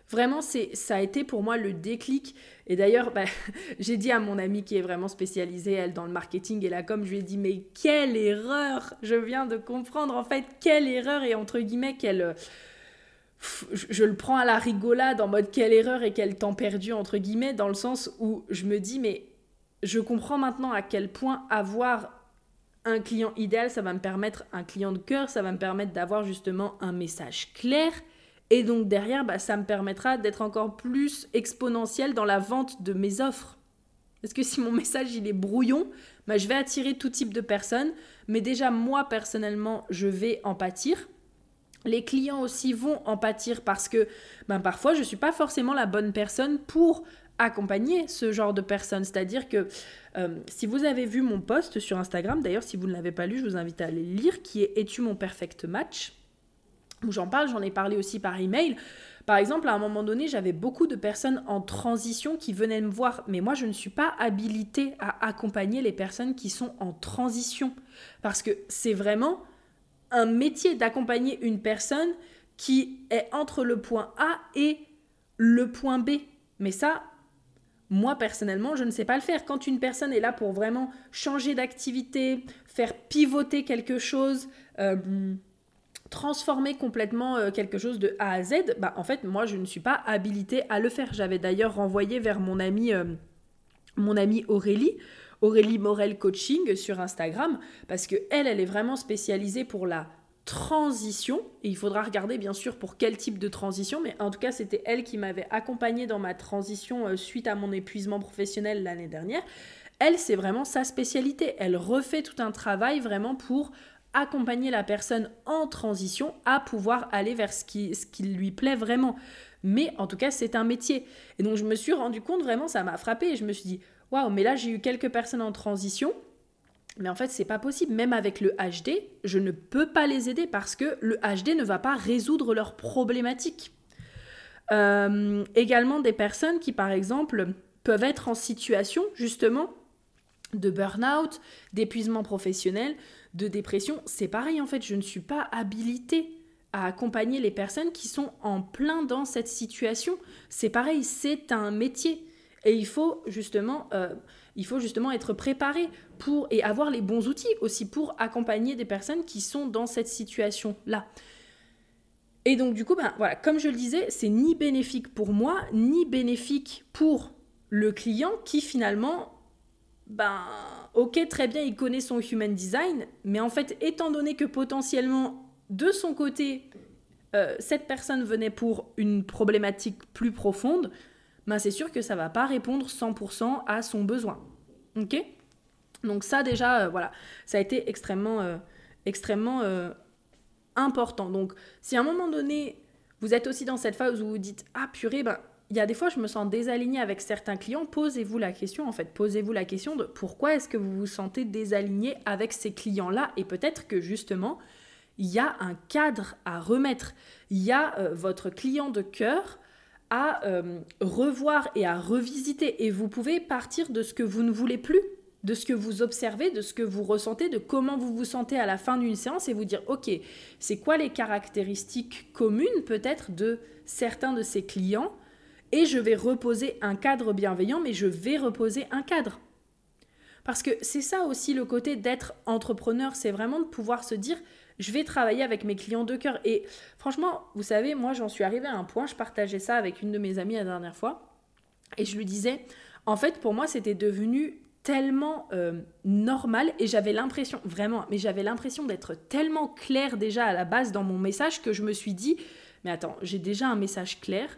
vraiment, c'est, ça a été pour moi le déclic. Et d'ailleurs, bah, j'ai dit à mon amie qui est vraiment spécialisée, elle, dans le marketing et la com, je lui ai dit, mais quelle erreur Je viens de comprendre, en fait, quelle erreur et entre guillemets, quelle je, le prends à la rigolade en mode quelle erreur et quel temps perdu entre guillemets dans le sens où je me dis mais je comprends maintenant à quel point avoir un client idéal ça va me permettre un client de cœur ça va me permettre d'avoir justement un message clair. Et donc derrière bah, ça me permettra d'être encore plus exponentiel dans la vente de mes offres. Parce que si mon message il est brouillon bah, je vais attirer tout type de personnes. Mais déjà moi personnellement je vais en pâtir les clients aussi vont en pâtir parce que ben, parfois je ne suis pas forcément la bonne personne pour accompagner ce genre de personnes. C'est-à-dire que euh, si vous avez vu mon post sur Instagram, d'ailleurs si vous ne l'avez pas lu, je vous invite à aller le lire, qui est Es-tu mon perfect match? où j'en parle, j'en ai parlé aussi par email. Par exemple, à un moment donné, j'avais beaucoup de personnes en transition qui venaient me voir, mais moi, je ne suis pas habilitée à accompagner les personnes qui sont en transition. Parce que c'est vraiment un métier d'accompagner une personne qui est entre le point A et le point B. Mais ça, moi personnellement, je ne sais pas le faire. Quand une personne est là pour vraiment changer d'activité, faire pivoter quelque chose, euh, transformer complètement euh, quelque chose de A à Z, bah en fait, moi, je ne suis pas habilitée à le faire. J'avais d'ailleurs renvoyé vers mon ami, euh, mon amie Aurélie Aurélie Morel Coaching sur Instagram, parce que elle, est vraiment spécialisée pour la transition. Et il faudra regarder bien sûr pour quel type de transition, mais en tout cas, c'était elle qui m'avait accompagnée dans ma transition euh, suite à mon épuisement professionnel l'année dernière. Elle, c'est vraiment sa spécialité. Elle refait tout un travail vraiment pour accompagner la personne en transition à pouvoir aller vers ce qui, ce qui lui plaît vraiment. Mais en tout cas, c'est un métier. Et donc, je me suis rendu compte vraiment, ça m'a frappé. Et je me suis dit, waouh, mais là j'ai eu quelques personnes en transition. Mais en fait, c'est pas possible. Même avec le HD, je ne peux pas les aider parce que le HD ne va pas résoudre leurs problématiques. Euh, également des personnes qui, par exemple, peuvent être en situation justement de burn-out, d'épuisement professionnel, de dépression. C'est pareil en fait, je ne suis pas habilitée à accompagner les personnes qui sont en plein dans cette situation. C'est pareil, c'est un métier. Et il faut justement, euh, il faut justement être préparé pour et avoir les bons outils aussi pour accompagner des personnes qui sont dans cette situation-là. Et donc du coup, ben, voilà, comme je le disais, c'est ni bénéfique pour moi, ni bénéfique pour le client qui finalement, ben, ok, très bien, il connaît son human design, mais en fait, étant donné que potentiellement, de son côté, euh, cette personne venait pour une problématique plus profonde, ben, c'est sûr que ça va pas répondre 100% à son besoin. Ok? Donc ça déjà, euh, voilà, ça a été extrêmement, euh, extrêmement euh, important. Donc si à un moment donné, vous êtes aussi dans cette phase où vous dites, ah purée, ben, il y a des fois, je me sens désalignée avec certains clients. Posez-vous la question, en fait, posez-vous la question de pourquoi est-ce que vous vous sentez désaligné avec ces clients-là? Et peut-être que justement, il y a un cadre à remettre. Il y a votre client de cœur à euh, revoir et à revisiter. Et vous pouvez partir de ce que vous ne voulez plus, de ce que vous observez, de ce que vous ressentez, de comment vous vous sentez à la fin d'une séance et vous dire, OK, c'est quoi les caractéristiques communes peut-être de certains de ces clients et je vais reposer un cadre bienveillant, mais je vais reposer un cadre. Parce que c'est ça aussi le côté d'être entrepreneur, c'est vraiment de pouvoir se dire, je vais travailler avec mes clients de cœur. Et franchement, vous savez, moi j'en suis arrivée à un point, je partageais ça avec une de mes amies la dernière fois, et je lui disais, en fait pour moi c'était devenu tellement euh, normal et j'avais l'impression, vraiment, mais j'avais l'impression d'être tellement clair déjà à la base dans mon message que je me suis dit, mais attends, j'ai déjà un message clair,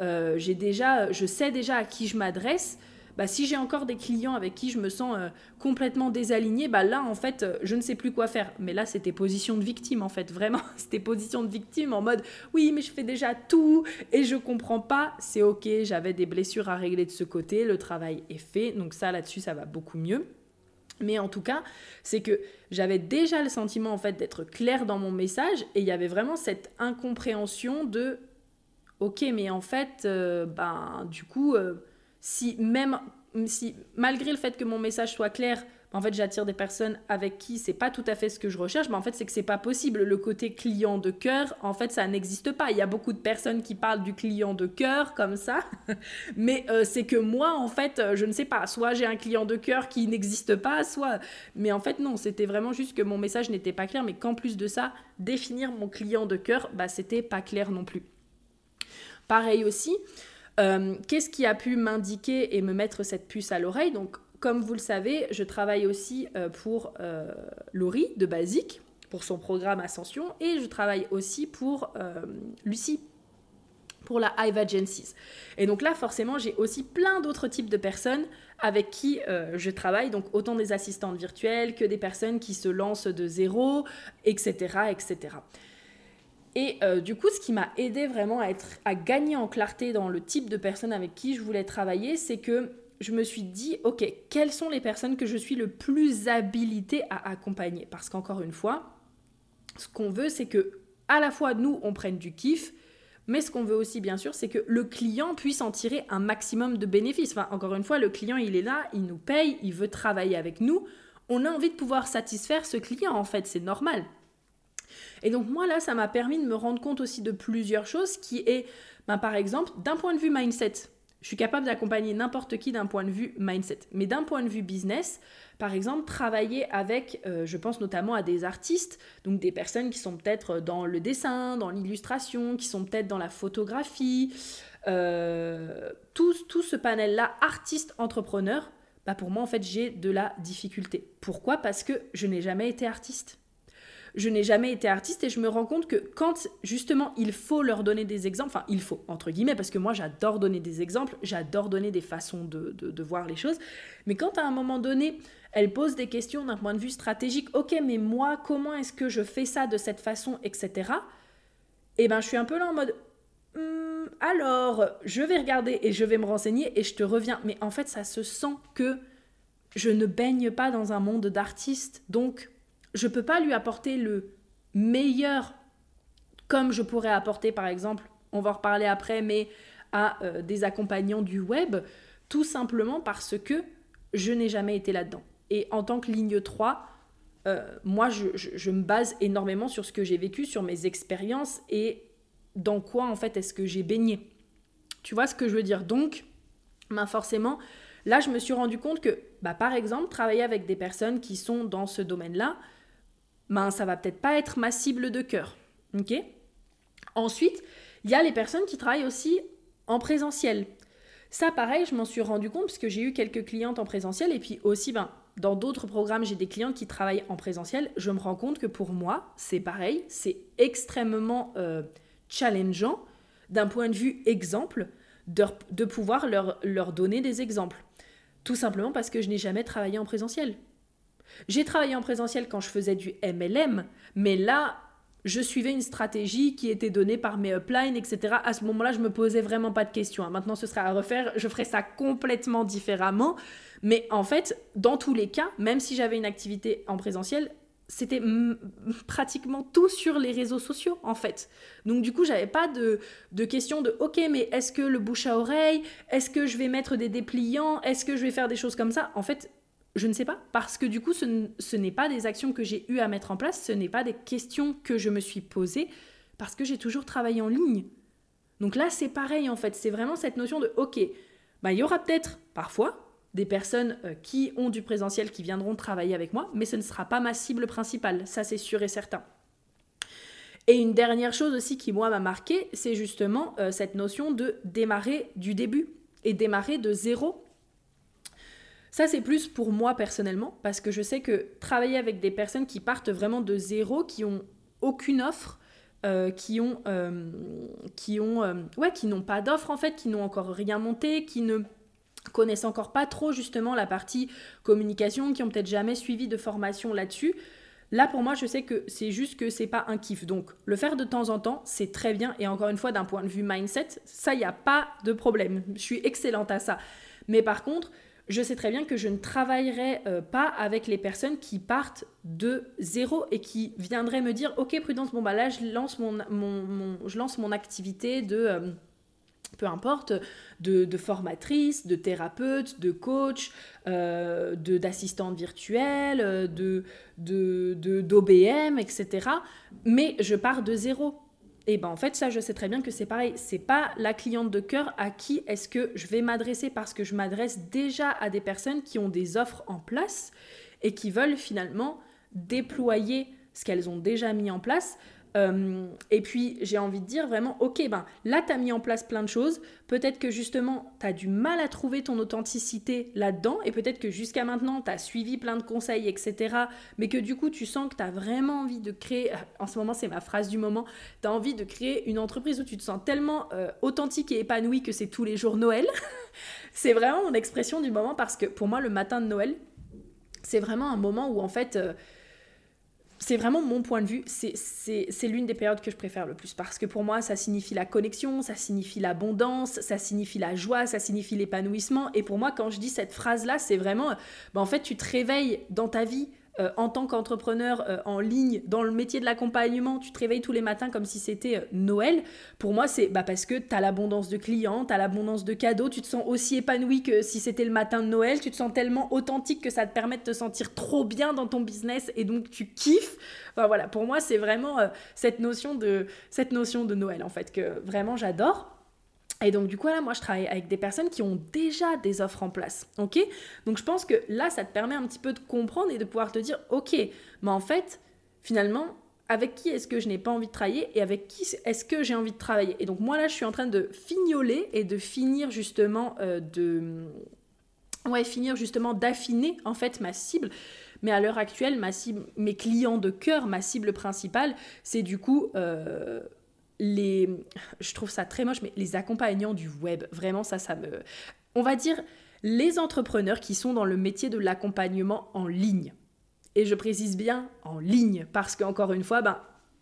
euh, j'ai déjà, je sais déjà à qui je m'adresse, bah, si j'ai encore des clients avec qui je me sens euh, complètement désalignée, bah là, en fait, euh, je ne sais plus quoi faire. Mais là, c'était position de victime, en fait, vraiment. C'était position de victime en mode, oui, mais je fais déjà tout et je comprends pas. C'est ok, j'avais des blessures à régler de ce côté, le travail est fait. Donc ça, là-dessus, ça va beaucoup mieux. Mais en tout cas, c'est que j'avais déjà le sentiment en fait d'être clair dans mon message et il y avait vraiment cette incompréhension de ok, mais en fait, euh, ben du coup, si même si malgré le fait que mon message soit clair, en fait j'attire des personnes avec qui c'est pas tout à fait ce que je recherche, mais en fait c'est que c'est pas possible. Le côté client de cœur, en fait ça n'existe pas. Il y a beaucoup de personnes qui parlent du client de cœur comme ça, mais euh, c'est que moi en fait euh, je ne sais pas. Soit j'ai un client de cœur qui n'existe pas, soit. Mais en fait non, c'était vraiment juste que mon message n'était pas clair, mais qu'en plus de ça, définir mon client de cœur, bah c'était pas clair non plus. Pareil aussi. Euh, qu'est-ce qui a pu m'indiquer et me mettre cette puce à l'oreille? Donc, comme vous le savez, je travaille aussi euh, pour euh, Laurie de Basique, pour son programme Ascension, et je travaille aussi pour Lucie, pour la Hive Agencies. Et donc là, forcément, j'ai aussi plein d'autres types de personnes avec qui je travaille, donc autant des assistantes virtuelles que des personnes qui se lancent de zéro, etc. etc. Et euh, du coup, ce qui m'a aidé vraiment à, être, à gagner en clarté dans le type de personnes avec qui je voulais travailler, c'est que je me suis dit, ok, quelles sont les personnes que je suis le plus habilité à accompagner? Parce qu'encore une fois, ce qu'on veut, c'est que à la fois nous, on prenne du kiff, mais ce qu'on veut aussi, bien sûr, c'est que le client puisse en tirer un maximum de bénéfices. Enfin, encore une fois, le client, il est là, il nous paye, il veut travailler avec nous. On a envie de pouvoir satisfaire ce client, en fait, c'est normal. Et donc moi là, ça m'a permis de me rendre compte aussi de plusieurs choses qui est, ben, par exemple, d'un point de vue mindset, je suis capable d'accompagner n'importe qui d'un point de vue mindset. Mais d'un point de vue business, par exemple, travailler avec, euh, je pense notamment à des artistes, donc des personnes qui sont peut-être dans le dessin, dans l'illustration, qui sont peut-être dans la photographie, euh, tout, ce panel-là, artiste, entrepreneur, bah pour moi, en fait, j'ai de la difficulté. Pourquoi? Parce que je n'ai jamais été artiste je n'ai jamais été artiste et je me rends compte que quand justement il faut leur donner des exemples, enfin il faut entre guillemets parce que moi j'adore donner des exemples, j'adore donner des façons de, voir les choses, mais quand à un moment donné elles posent des questions d'un point de vue stratégique, ok mais moi comment est-ce que je fais ça de cette façon, etc. Et eh ben je suis un peu là en mode hmm, alors je vais regarder et je vais me renseigner et je te reviens, mais en fait ça se sent que je ne baigne pas dans un monde d'artistes, donc je ne peux pas lui apporter le meilleur comme je pourrais apporter par exemple, on va en reparler après, mais à euh, des accompagnants du web, tout simplement parce que je n'ai jamais été là-dedans. Et en tant que ligne 3, euh, moi, je, me base énormément sur ce que j'ai vécu, sur mes expériences et dans quoi, en fait, est-ce que j'ai baigné. Tu vois ce que je veux dire? Donc, ben forcément, là, je me suis rendu compte que, bah, par exemple, travailler avec des personnes qui sont dans ce domaine-là, ben ça va peut-être pas être ma cible de cœur. Ok? Ensuite, il y a les personnes qui travaillent aussi en présentiel. Ça, pareil, je m'en suis rendu compte parce que j'ai eu quelques clientes en présentiel et puis aussi, ben, dans d'autres programmes, j'ai des clientes qui travaillent en présentiel. Je me rends compte que pour moi, c'est pareil, c'est extrêmement euh, challengeant d'un point de vue exemple de, de pouvoir leur, leur donner des exemples. Tout simplement parce que je n'ai jamais travaillé en présentiel. J'ai travaillé en présentiel quand je faisais du MLM, mais là, je suivais une stratégie qui était donnée par mes uplines, etc. À ce moment-là, je me posais vraiment pas de questions. Hein. Maintenant, ce sera à refaire. Je ferai ça complètement différemment. Mais en fait, dans tous les cas, même si j'avais une activité en présentiel, c'était pratiquement tout sur les réseaux sociaux en fait. Donc du coup, j'avais pas de, de de OK, mais est-ce que le bouche à oreille, est-ce que je vais mettre des dépliants, est-ce que je vais faire des choses comme ça? En fait, je ne sais pas, parce que du coup, ce, n'est pas des actions que j'ai eu à mettre en place, ce n'est pas des questions que je me suis posées, parce que j'ai toujours travaillé en ligne. Donc là, c'est pareil en fait, c'est vraiment cette notion de, ok, bah, il y aura peut-être parfois des personnes euh, qui ont du présentiel qui viendront travailler avec moi, mais ce ne sera pas ma cible principale, ça c'est sûr et certain. Et une dernière chose aussi qui, moi, m'a marqué, c'est justement euh, cette notion de démarrer du début et démarrer de zéro ça, c'est plus pour moi personnellement, parce que je sais que travailler avec des personnes qui partent vraiment de zéro, qui ont aucune offre, euh, qui ont, euh, qui ont, euh, ouais, qui n'ont pas d'offre en fait, qui n'ont encore rien monté, qui ne connaissent encore pas trop justement la partie communication, qui ont peut-être jamais suivi de formation là-dessus. Là, pour moi, je sais que c'est juste que c'est pas un kiff. Donc, le faire de temps en temps, c'est très bien. Et encore une fois, d'un point de vue mindset, ça, il n'y a pas de problème. Je suis excellente à ça. Mais par contre, je sais très bien que je ne travaillerai euh, pas avec les personnes qui partent de zéro et qui viendraient me dire Ok, Prudence, bon, bah là, je lance mon, je lance mon activité de. Euh, peu importe, de, formatrice, de thérapeute, de coach, euh, d'assistante virtuelle, d'OBM, etc. Mais je pars de zéro. Et ben en fait, ça, je sais très bien que c'est pareil. C'est pas la cliente de cœur à qui est-ce que je vais m'adresser parce que je m'adresse déjà à des personnes qui ont des offres en place et qui veulent finalement déployer ce qu'elles ont déjà mis en place euh, et puis, j'ai envie de dire vraiment, ok, ben là, tu as mis en place plein de choses. Peut-être que justement, tu as du mal à trouver ton authenticité là-dedans. Et peut-être que jusqu'à maintenant, tu as suivi plein de conseils, etc. Mais que du coup, tu sens que tu as vraiment envie de créer, en ce moment, c'est ma phrase du moment, tu as envie de créer une entreprise où tu te sens tellement euh, authentique et épanoui que c'est tous les jours Noël. c'est vraiment mon expression du moment parce que pour moi, le matin de Noël, c'est vraiment un moment où en fait... Euh, c'est vraiment mon point de vue, c'est l'une des périodes que je préfère le plus. Parce que pour moi ça signifie la connexion, ça signifie l'abondance, ça signifie la joie, ça signifie l'épanouissement. Et pour moi quand je dis cette phrase là c'est vraiment, bah, en fait tu te réveilles dans ta vie euh, en tant qu'entrepreneur euh, en ligne dans le métier de l'accompagnement, tu te réveilles tous les matins comme si c'était euh, Noël. Pour moi, c'est bah, parce que tu as l'abondance de clients, tu as l'abondance de cadeaux, tu te sens aussi épanoui que si c'était le matin de Noël, tu te sens tellement authentique que ça te permet de te sentir trop bien dans ton business et donc tu kiffes. Enfin voilà, pour moi, c'est vraiment cette, notion de, cette notion de Noël en fait que vraiment j'adore. Et donc, du coup, là, moi, je travaille avec des personnes qui ont déjà des offres en place. OK? Donc, je pense que là, ça te permet un petit peu de comprendre et de pouvoir te dire, OK, mais en fait, finalement, avec qui est-ce que je n'ai pas envie de travailler et avec qui est-ce que j'ai envie de travailler? Et donc, moi, là, je suis en train de fignoler et de finir justement euh, de. Ouais, finir justement d'affiner en fait ma cible. Mais à l'heure actuelle, ma cible, mes clients de cœur, ma cible principale, c'est du coup. Euh, les, je trouve ça très moche, mais les accompagnants du web, vraiment ça, ça me... On va dire les entrepreneurs qui sont dans le métier de l'accompagnement en ligne. Et je précise bien en ligne, parce qu'encore une fois, ben,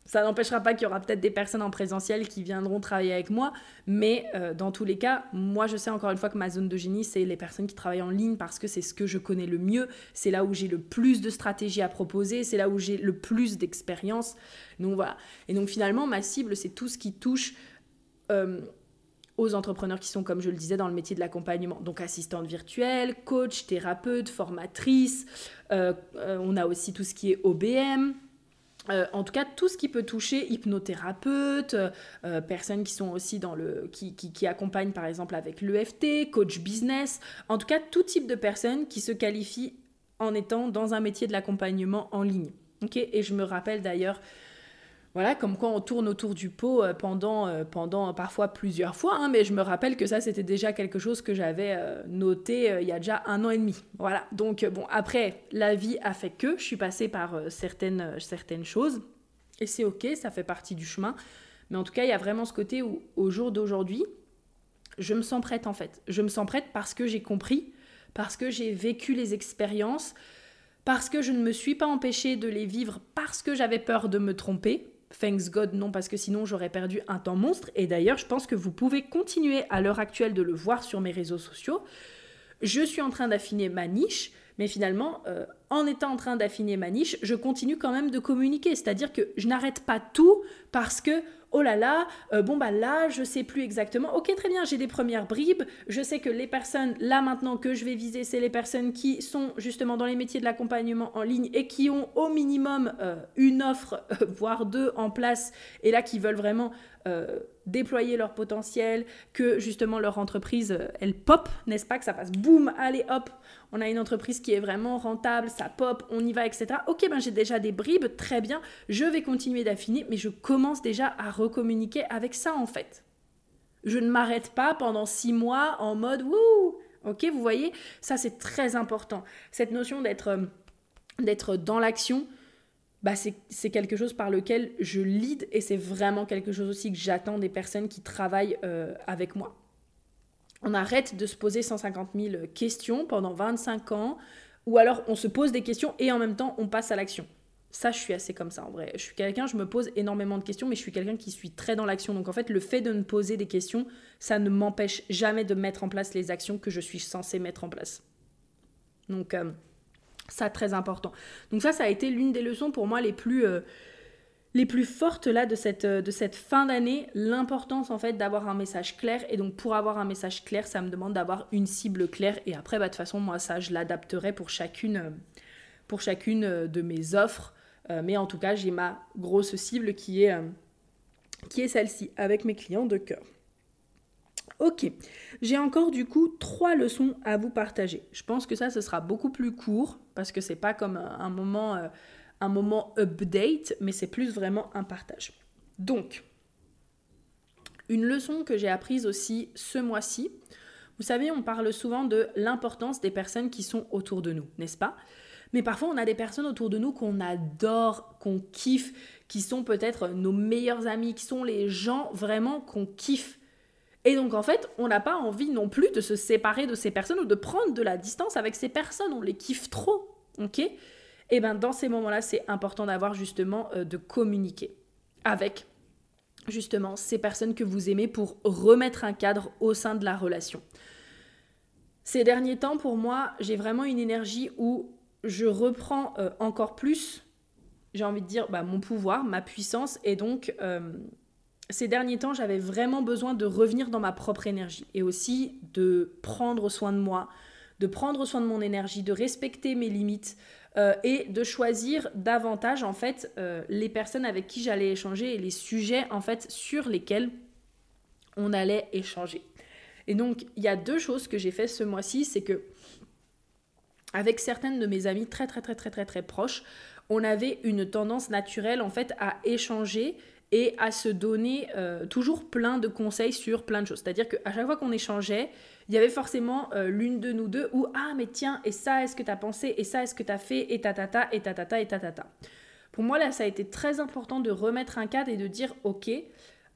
ça n'empêchera pas qu'il y aura peut-être des personnes en présentiel qui viendront travailler avec moi, mais euh, dans tous les cas, moi je sais encore une fois que ma zone de génie, c'est les personnes qui travaillent en ligne parce que c'est ce que je connais le mieux, c'est là où j'ai le plus de stratégies à proposer, c'est là où j'ai le plus d'expérience. Donc voilà. Et donc finalement, ma cible, c'est tout ce qui touche... Euh, aux entrepreneurs qui sont, comme je le disais, dans le métier de l'accompagnement. Donc assistante virtuelle, coach, thérapeute, formatrice. Euh, on a aussi tout ce qui est OBM, euh, en tout cas, tout ce qui peut toucher hypnothérapeute, euh, personnes qui sont aussi dans le. qui, accompagnent par exemple avec l'EFT, coach business, en tout cas, tout type de personnes qui se qualifient en étant dans un métier de l'accompagnement en ligne. Et je me rappelle d'ailleurs voilà, comme quoi on tourne autour du pot euh, pendant, euh, pendant parfois plusieurs fois, hein, mais je me rappelle que ça c'était déjà quelque chose que j'avais euh, noté il y a déjà un an et demi. Voilà, donc bon, après, la vie a fait que je suis passée par certaines, certaines choses, et c'est ok, ça fait partie du chemin, mais en tout cas, il y a vraiment ce côté où, au jour d'aujourd'hui, je me sens prête en fait. Je me sens prête parce que j'ai compris, parce que j'ai vécu les expériences, parce que je ne me suis pas empêchée de les vivre parce que j'avais peur de me tromper Thanks God, non, parce que sinon j'aurais perdu un temps monstre. Et d'ailleurs, je pense que vous pouvez continuer à l'heure actuelle de le voir sur mes réseaux sociaux. Je suis en train d'affiner ma niche, mais finalement, euh, en étant en train d'affiner ma niche, je continue quand même de communiquer. C'est-à-dire que je n'arrête pas tout parce que oh là là, euh, bon bah là, je sais plus exactement. Ok, très bien, j'ai des premières bribes. Je sais que les personnes, là maintenant que je vais viser, c'est les personnes qui sont justement dans les métiers de l'accompagnement en ligne et qui ont au minimum euh, une offre, voire deux en place, et là qui veulent vraiment déployer leur potentiel, que justement leur entreprise, elle pop, n'est-ce pas, que ça passe boum, allez hop, on a une entreprise qui est vraiment rentable, ça pop, on y va, etc. Ok, ben j'ai déjà des bribes, très bien, je vais continuer d'affiner, mais je commence déjà à recommuniquer avec ça en fait. Je ne m'arrête pas pendant six mois en mode wouh Ok, vous voyez, ça c'est très important. Cette notion d'être euh, d'être dans l'action, bah c'est quelque chose par lequel je lead et c'est vraiment quelque chose aussi que j'attends des personnes qui travaillent euh, avec moi on arrête de se poser 150 000 questions pendant 25 ans, ou alors on se pose des questions et en même temps on passe à l'action. Ça, je suis assez comme ça en vrai. Je suis quelqu'un, je me pose énormément de questions, mais je suis quelqu'un qui suis très dans l'action. Donc en fait, le fait de me poser des questions, ça ne m'empêche jamais de mettre en place les actions que je suis censée mettre en place. Donc euh, ça, très important. Donc ça, ça a été l'une des leçons pour moi les plus... Euh, fortes là de cette, de cette fin d'année, l'importance en fait d'avoir un message clair. Et donc pour avoir un message clair, ça me demande d'avoir une cible claire. Et après, bah, de toute façon, moi, ça, je l'adapterai pour chacune, pour chacune de mes offres. Euh, mais en tout cas, j'ai ma grosse cible qui est, euh, qui est celle-ci, avec mes clients de cœur. Ok, j'ai encore du coup trois leçons à vous partager. Je pense que ça, ce sera beaucoup plus court parce que c'est pas comme un moment, euh, un moment update, mais c'est plus vraiment un partage. Donc, une leçon que j'ai apprise aussi ce mois-ci. Vous savez, on parle souvent de l'importance des personnes qui sont autour de nous, n'est-ce pas? Mais parfois, on a des personnes autour de nous qu'on adore, qu'on kiffe, qui sont peut-être nos meilleurs amis, qui sont les gens vraiment qu'on kiffe. Et donc, en fait, on n'a pas envie non plus de se séparer de ces personnes ou de prendre de la distance avec ces personnes. On les kiffe trop. OK Et bien, dans ces moments-là, c'est important d'avoir justement euh, de communiquer avec justement ces personnes que vous aimez pour remettre un cadre au sein de la relation. Ces derniers temps, pour moi, j'ai vraiment une énergie où je reprends euh, encore plus, j'ai envie de dire, bah, mon pouvoir, ma puissance. Et donc, euh, ces derniers temps, j'avais vraiment besoin de revenir dans ma propre énergie et aussi de prendre soin de moi, de prendre soin de mon énergie, de respecter mes limites euh, et de choisir davantage, en fait, les personnes avec qui j'allais échanger et les sujets, en fait, sur lesquels on allait échanger. Et donc, il y a deux choses que j'ai fait ce mois-ci, c'est que avec certaines de mes amies très très très très très très proches, on avait une tendance naturelle en fait à échanger et à se donner euh, toujours plein de conseils sur plein de choses. C'est-à-dire qu'à chaque fois qu'on échangeait, il y avait forcément euh, l'une de nous deux où ah mais tiens et ça est-ce que tu as pensé et ça est-ce que tu as fait et tatata et tatata et tatata. Pour moi là ça a été très important de remettre un cadre et de dire ok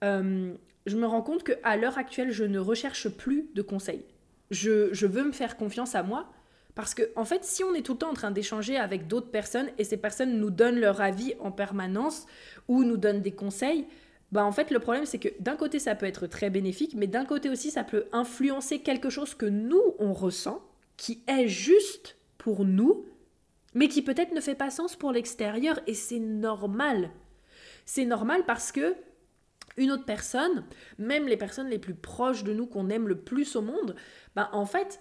euh, je me rends compte qu'à l'heure actuelle je ne recherche plus de conseils. Je, je veux me faire confiance à moi parce que, en fait, si on est tout le temps en train d'échanger avec d'autres personnes et ces personnes nous donnent leur avis en permanence ou nous donnent des conseils, bah en fait, le problème, c'est que d'un côté, ça peut être très bénéfique, mais d'un côté aussi, ça peut influencer quelque chose que nous, on ressent, qui est juste pour nous, mais qui peut-être ne fait pas sens pour l'extérieur, et c'est normal. C'est normal parce que une autre personne, même les personnes les plus proches de nous qu'on aime le plus au monde, bah en fait,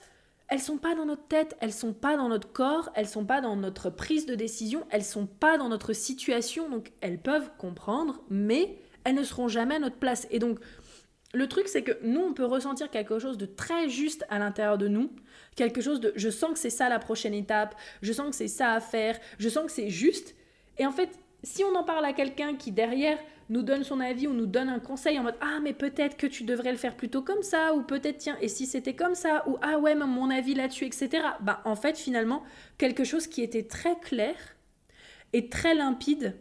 elles sont pas dans notre tête, elles sont pas dans notre corps, elles sont pas dans notre prise de décision, elles sont pas dans notre situation, donc elles peuvent comprendre, mais elles ne seront jamais à notre place. Et donc, le truc, c'est que nous, on peut ressentir quelque chose de très juste à l'intérieur de nous, quelque chose de je sens que c'est ça la prochaine étape, je sens que c'est ça à faire, je sens que c'est juste. Et en fait, si on en parle à quelqu'un qui derrière nous donne son avis ou nous donne un conseil en mode ah mais peut-être que tu devrais le faire plutôt comme ça ou peut-être tiens et si c'était comme ça? ou ah ouais mais mon avis là-dessus etc. Bah en fait finalement quelque chose qui était très clair et très limpide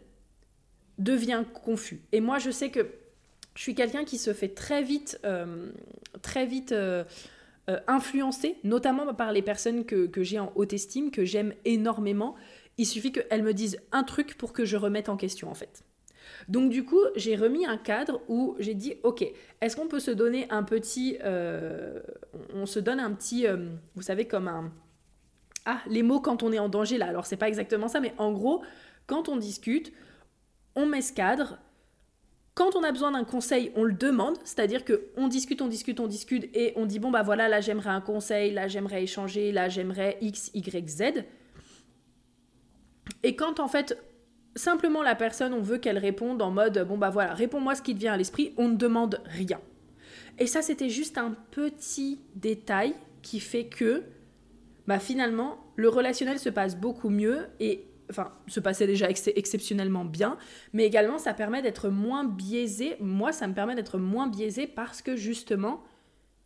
devient confus. Et moi je sais que je suis quelqu'un qui se fait très vite euh, très vite euh, euh, influencer, notamment par les personnes que, que j'ai en haute estime, que j'aime énormément il suffit qu'elle me dise un truc pour que je remette en question en fait. Donc du coup, j'ai remis un cadre où j'ai dit, ok, est-ce qu'on peut se donner un petit... Euh, on se donne un petit... Vous savez, comme un... Ah, les mots quand on est en danger là. Alors c'est pas exactement ça, mais en gros, quand on discute, on met ce cadre. Quand on a besoin d'un conseil, on le demande, c'est-à-dire que on discute, on discute, on discute et on dit bon bah voilà, là j'aimerais un conseil, là j'aimerais échanger, là j'aimerais X, Y, Z. Et quand en fait simplement la personne, on veut qu'elle réponde en mode bon bah voilà, réponds-moi ce qui te vient à l'esprit, on ne demande rien. Et ça c'était juste un petit détail qui fait que bah finalement le relationnel se passe beaucoup mieux et enfin se passait déjà exceptionnellement bien, mais également ça permet d'être moins biaisé. Moi ça me permet d'être moins biaisé parce que justement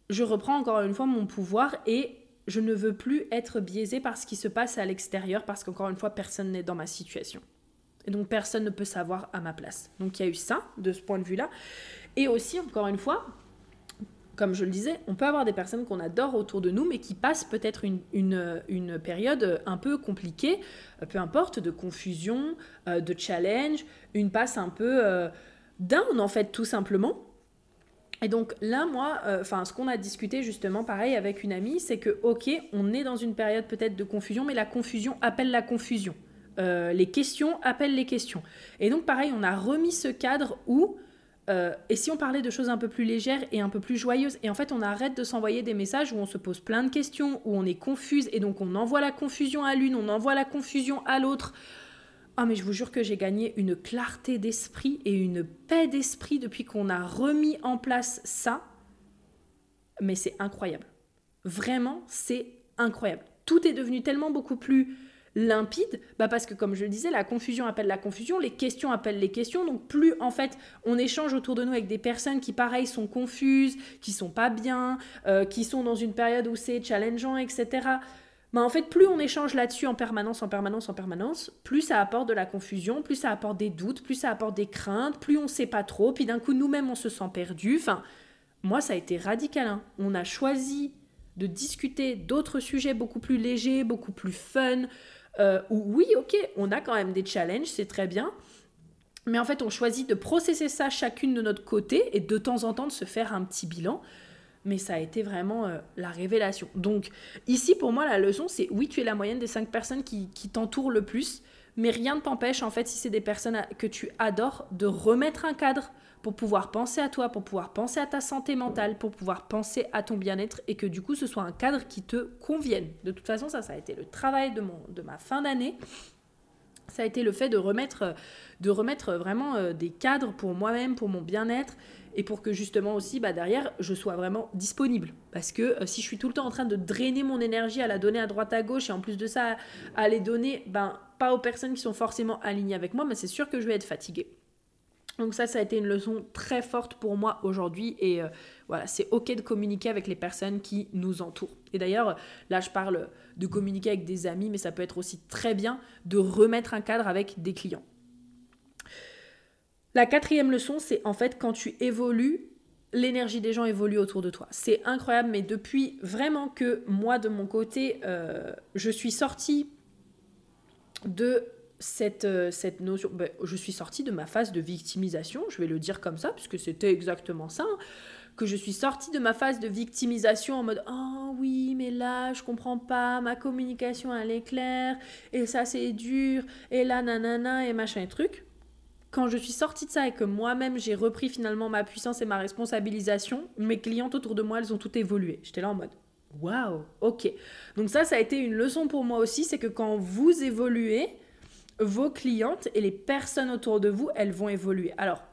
je reprends encore une fois mon pouvoir et je ne veux plus être biaisé par ce qui se passe à l'extérieur parce qu'encore une fois, personne n'est dans ma situation. Et donc personne ne peut savoir à ma place. Donc il y a eu ça, de ce point de vue-là. Et aussi, encore une fois, comme je le disais, on peut avoir des personnes qu'on adore autour de nous, mais qui passent peut-être une, période un peu compliquée, euh, peu importe, de confusion, euh, de challenge, une passe un peu euh, down en fait, tout simplement. Et donc là, moi, euh, enfin, ce qu'on a discuté justement, pareil, avec une amie, c'est que, ok, on est dans une période peut-être de confusion, mais la confusion appelle la confusion. les questions appellent les questions. Et donc pareil, on a remis ce cadre où euh, et si on parlait de choses un peu plus légères et un peu plus joyeuses Et en fait, on arrête de s'envoyer des messages où on se pose plein de questions, où on est confuse, et donc on envoie la confusion à l'une, on envoie la confusion à l'autre. Ah, mais je vous jure que j'ai gagné une clarté d'esprit et une paix d'esprit depuis qu'on a remis en place ça. Mais c'est incroyable. Vraiment, c'est incroyable. Tout est devenu tellement beaucoup plus limpide bah parce que comme je le disais, la confusion appelle la confusion, les questions appellent les questions. Donc plus en fait on échange autour de nous avec des personnes qui pareil sont confuses, qui sont pas bien, euh, qui sont dans une période où c'est challengeant, etc. Bah en fait plus on échange là-dessus en permanence, en permanence, en permanence, plus ça apporte de la confusion, plus ça apporte des doutes, plus ça apporte des craintes, plus on sait pas trop, puis d'un coup nous-mêmes on se sent perdu. Enfin, moi ça a été radical. Hein. On a choisi de discuter d'autres sujets beaucoup plus légers, beaucoup plus fun, euh, oui, ok, on a quand même des challenges, c'est très bien. Mais en fait, on choisit de processer ça chacune de notre côté et de temps en temps de se faire un petit bilan. Mais ça a été vraiment euh, la révélation. Donc ici, pour moi, la leçon, c'est oui, tu es la moyenne des cinq personnes qui, qui t'entourent le plus. Mais rien ne t'empêche, en fait, si c'est des personnes que tu adores, de remettre un cadre, pour pouvoir penser à toi, pour pouvoir penser à ta santé mentale, pour pouvoir penser à ton bien-être et que du coup ce soit un cadre qui te convienne. De toute façon, ça, ça a été le travail de, mon, de ma fin d'année. Ça a été le fait de remettre, de remettre vraiment euh, des cadres pour moi-même, pour mon bien-être et pour que justement aussi bah, derrière je sois vraiment disponible. Parce que euh, si je suis tout le temps en train de drainer mon énergie, à la donner à droite à gauche et en plus de ça à les donner, ben, pas aux personnes qui sont forcément alignées avec moi, mais c'est sûr que je vais être fatiguée. Donc ça, ça a été une leçon très forte pour moi aujourd'hui et euh, voilà, c'est ok de communiquer avec les personnes qui nous entourent. Et d'ailleurs, là, je parle de communiquer avec des amis, mais ça peut être aussi très bien de remettre un cadre avec des clients. La quatrième leçon, c'est en fait quand tu évolues, l'énergie des gens évolue autour de toi. C'est incroyable, mais depuis vraiment que moi, de mon côté, euh, je suis sortie de cette, euh, cette notion, ben, je suis sortie de ma phase de victimisation, je vais le dire comme ça, puisque c'était exactement ça, que je suis sortie de ma phase de victimisation en mode Oh oui, mais là, je comprends pas, ma communication, elle est claire, et ça, c'est dur, et là, nanana, et machin et truc. Quand je suis sortie de ça et que moi-même, j'ai repris finalement ma puissance et ma responsabilisation, mes clientes autour de moi, elles ont tout évolué. J'étais là en mode Waouh, ok. Donc ça, ça a été une leçon pour moi aussi, c'est que quand vous évoluez, vos clientes et les personnes autour de vous, elles vont évoluer. Alors,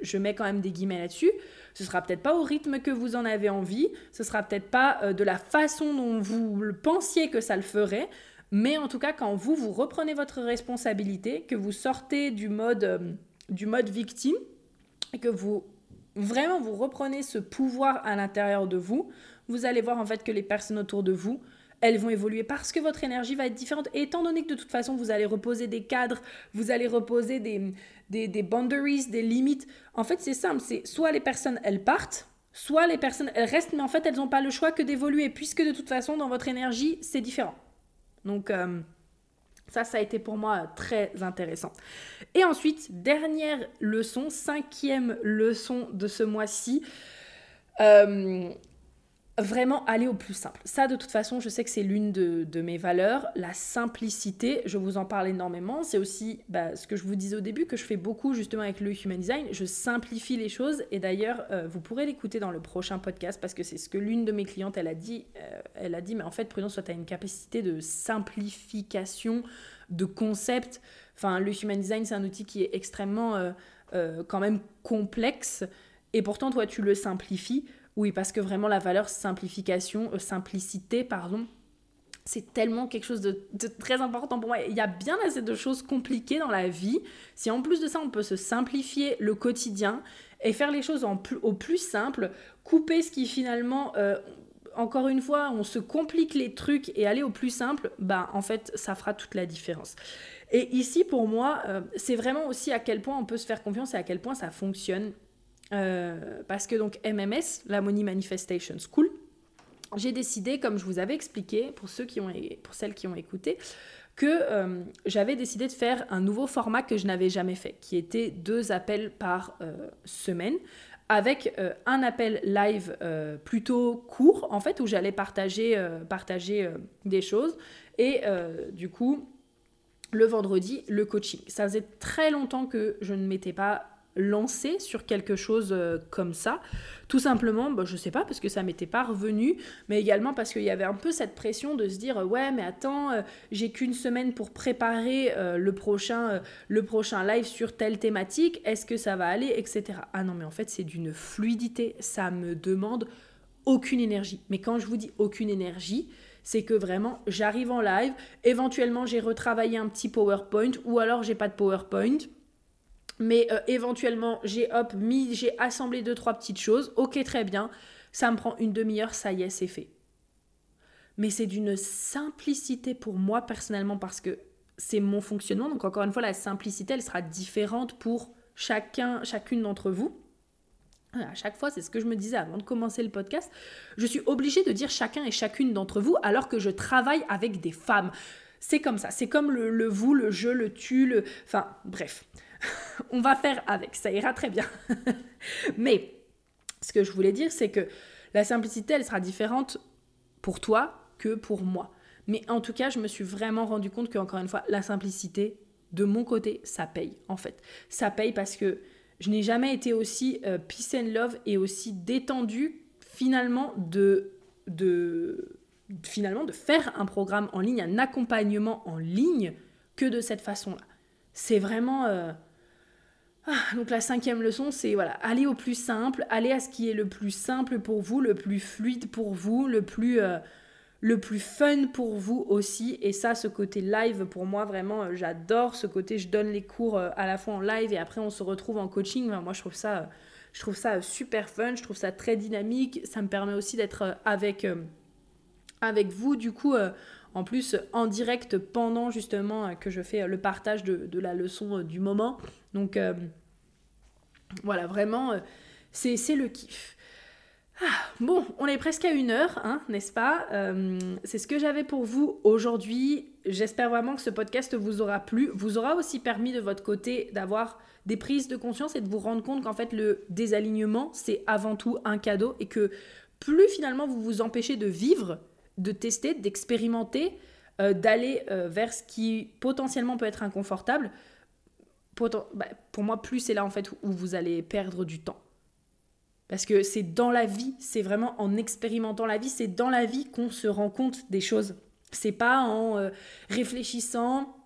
je mets quand même des guillemets là-dessus. Ce sera peut-être pas au rythme que vous en avez envie, ce sera peut-être pas euh, de la façon dont vous pensiez que ça le ferait, mais en tout cas, quand vous vous reprenez votre responsabilité, que vous sortez du mode euh, du mode victime et que vous vraiment vous reprenez ce pouvoir à l'intérieur de vous, vous allez voir en fait que les personnes autour de vous elles vont évoluer parce que votre énergie va être différente. Et étant donné que de toute façon, vous allez reposer des cadres, vous allez reposer des, boundaries, des limites, en fait, c'est simple. C'est soit les personnes, elles partent, soit les personnes, elles restent, mais en fait, elles n'ont pas le choix que d'évoluer, puisque de toute façon, dans votre énergie, c'est différent. Donc, euh, ça, ça a été pour moi très intéressant. Et ensuite, dernière leçon, cinquième leçon de ce mois-ci. Euh, vraiment aller au plus simple. Ça, de toute façon, je sais que c'est l'une de, mes valeurs, la simplicité. Je vous en parle énormément. C'est aussi bah, ce que je vous disais au début, que je fais beaucoup justement avec le Human Design. Je simplifie les choses. Et d'ailleurs, euh, vous pourrez l'écouter dans le prochain podcast parce que c'est ce que l'une de mes clientes, elle a dit. Euh, elle a dit, mais en fait, Prudence, toi, tu as une capacité de simplification, de concept. Enfin, le Human Design, c'est un outil qui est extrêmement euh, quand même complexe. Et pourtant, toi, tu le simplifies. Oui, parce que vraiment la valeur simplification, euh, simplicité, pardon, c'est tellement quelque chose de, très important pour moi. Il y a bien assez de choses compliquées dans la vie. Si en plus de ça, on peut se simplifier le quotidien et faire les choses au plus simple, couper ce qui finalement, euh, encore une fois, on se complique les trucs et aller au plus simple, bah en fait, ça fera toute la différence. Et ici, pour moi, euh, c'est vraiment aussi à quel point on peut se faire confiance et à quel point ça fonctionne. Euh, parce que donc MMS, la Money Manifestation School, j'ai décidé, comme je vous avais expliqué, pour, ceux qui ont, pour celles qui ont écouté, que euh, j'avais décidé de faire un nouveau format que je n'avais jamais fait, qui était deux appels par euh, semaine, avec un appel live plutôt court, en fait, où j'allais partager, partager des choses. Et du coup, le vendredi le coaching. Ça faisait très longtemps que je ne m'étais pas lancée sur quelque chose euh, comme ça. Tout simplement, bah, je sais pas, parce que ça m'était pas revenu, mais également parce qu'il y avait un peu cette pression de se dire ouais, mais attends, euh, j'ai qu'une semaine pour préparer euh, le, prochain, le prochain live sur telle thématique, est-ce que ça va aller, etc. Ah non, mais en fait, c'est d'une fluidité, ça me demande aucune énergie. Mais quand je vous dis aucune énergie, c'est que vraiment j'arrive en live, éventuellement j'ai retravaillé un petit PowerPoint ou alors j'ai pas de PowerPoint. Mais euh, éventuellement, j'ai hop, mis, j'ai assemblé deux, trois petites choses. Ok, très bien. Ça me prend une demi-heure, ça y est, c'est fait. Mais c'est d'une simplicité pour moi personnellement parce que c'est mon fonctionnement. Donc encore une fois, la simplicité, elle sera différente pour chacun, chacune d'entre vous. À chaque fois, c'est ce que je me disais avant de commencer le podcast. Je suis obligée de dire chacun et chacune d'entre vous alors que je travaille avec des femmes. C'est comme ça. C'est comme le, vous, le je, le tu, le. Enfin, bref. On va faire avec. Ça ira très bien. Mais ce que je voulais dire, c'est que la simplicité, elle sera différente pour toi que pour moi. Mais en tout cas, je me suis vraiment rendu compte que, encore une fois, la simplicité, de mon côté, ça paye, en fait. Ça paye parce que je n'ai jamais été aussi euh, peace and love et aussi détendue finalement de, de, finalement de faire un programme en ligne, un accompagnement en ligne que de cette façon-là. C'est vraiment... Euh, donc la cinquième leçon, c'est voilà, aller au plus simple, aller à ce qui est le plus simple pour vous, le plus fluide pour vous, le plus... Euh, le plus fun pour vous aussi. Et ça, ce côté live, pour moi, vraiment, euh, j'adore ce côté. Je donne les cours euh, à la fois en live et après on se retrouve en coaching. moi, je trouve ça, je trouve ça super fun. Je trouve ça très dynamique. Ça me permet aussi d'être avec, avec vous, du coup. En plus, en direct pendant justement que je fais le partage de, la leçon du moment. Donc, voilà, vraiment, c'est le kiff. Ah, bon, on est presque à une heure, hein, n'est-ce pas? Euh, C'est ce que j'avais pour vous aujourd'hui. J'espère vraiment que ce podcast vous aura plu, vous aura aussi permis de votre côté d'avoir des prises de conscience et de vous rendre compte qu'en fait le désalignement, c'est avant tout un cadeau et que plus finalement vous vous empêchez de vivre, de tester, d'expérimenter, euh, d'aller euh, vers ce qui potentiellement peut être inconfortable, bah, pour moi, plus c'est là en fait où vous allez perdre du temps. Parce que c'est dans la vie, c'est vraiment en expérimentant la vie, c'est dans la vie qu'on se rend compte des choses. C'est pas en euh, réfléchissant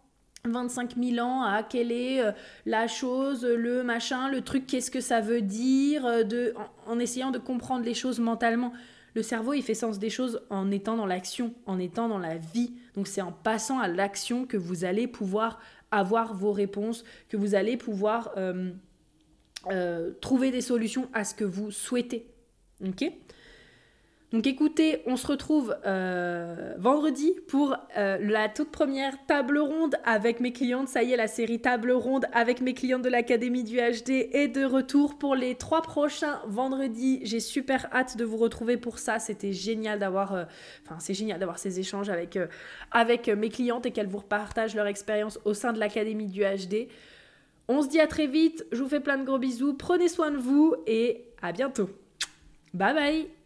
25 000 ans à quelle est la chose, le machin, le truc, qu'est-ce que ça veut dire, de, en, essayant de comprendre les choses mentalement. Le cerveau, il fait sens des choses en étant dans l'action, en étant dans la vie. Donc c'est en passant à l'action que vous allez pouvoir avoir vos réponses, que vous allez pouvoir... Euh, trouver des solutions à ce que vous souhaitez. Ok? Donc écoutez, on se retrouve euh, vendredi pour euh, la toute première table ronde avec mes clientes. Ça y est, la série table ronde avec mes clientes de l'Académie du HD est de retour pour les trois prochains vendredis. J'ai super hâte de vous retrouver pour ça. C'était génial d'avoir, génial d'avoir ces échanges avec, avec mes clientes et qu'elles vous partagent leur expérience au sein de l'Académie du HD. On se dit à très vite, je vous fais plein de gros bisous, prenez soin de vous et à bientôt. Bye bye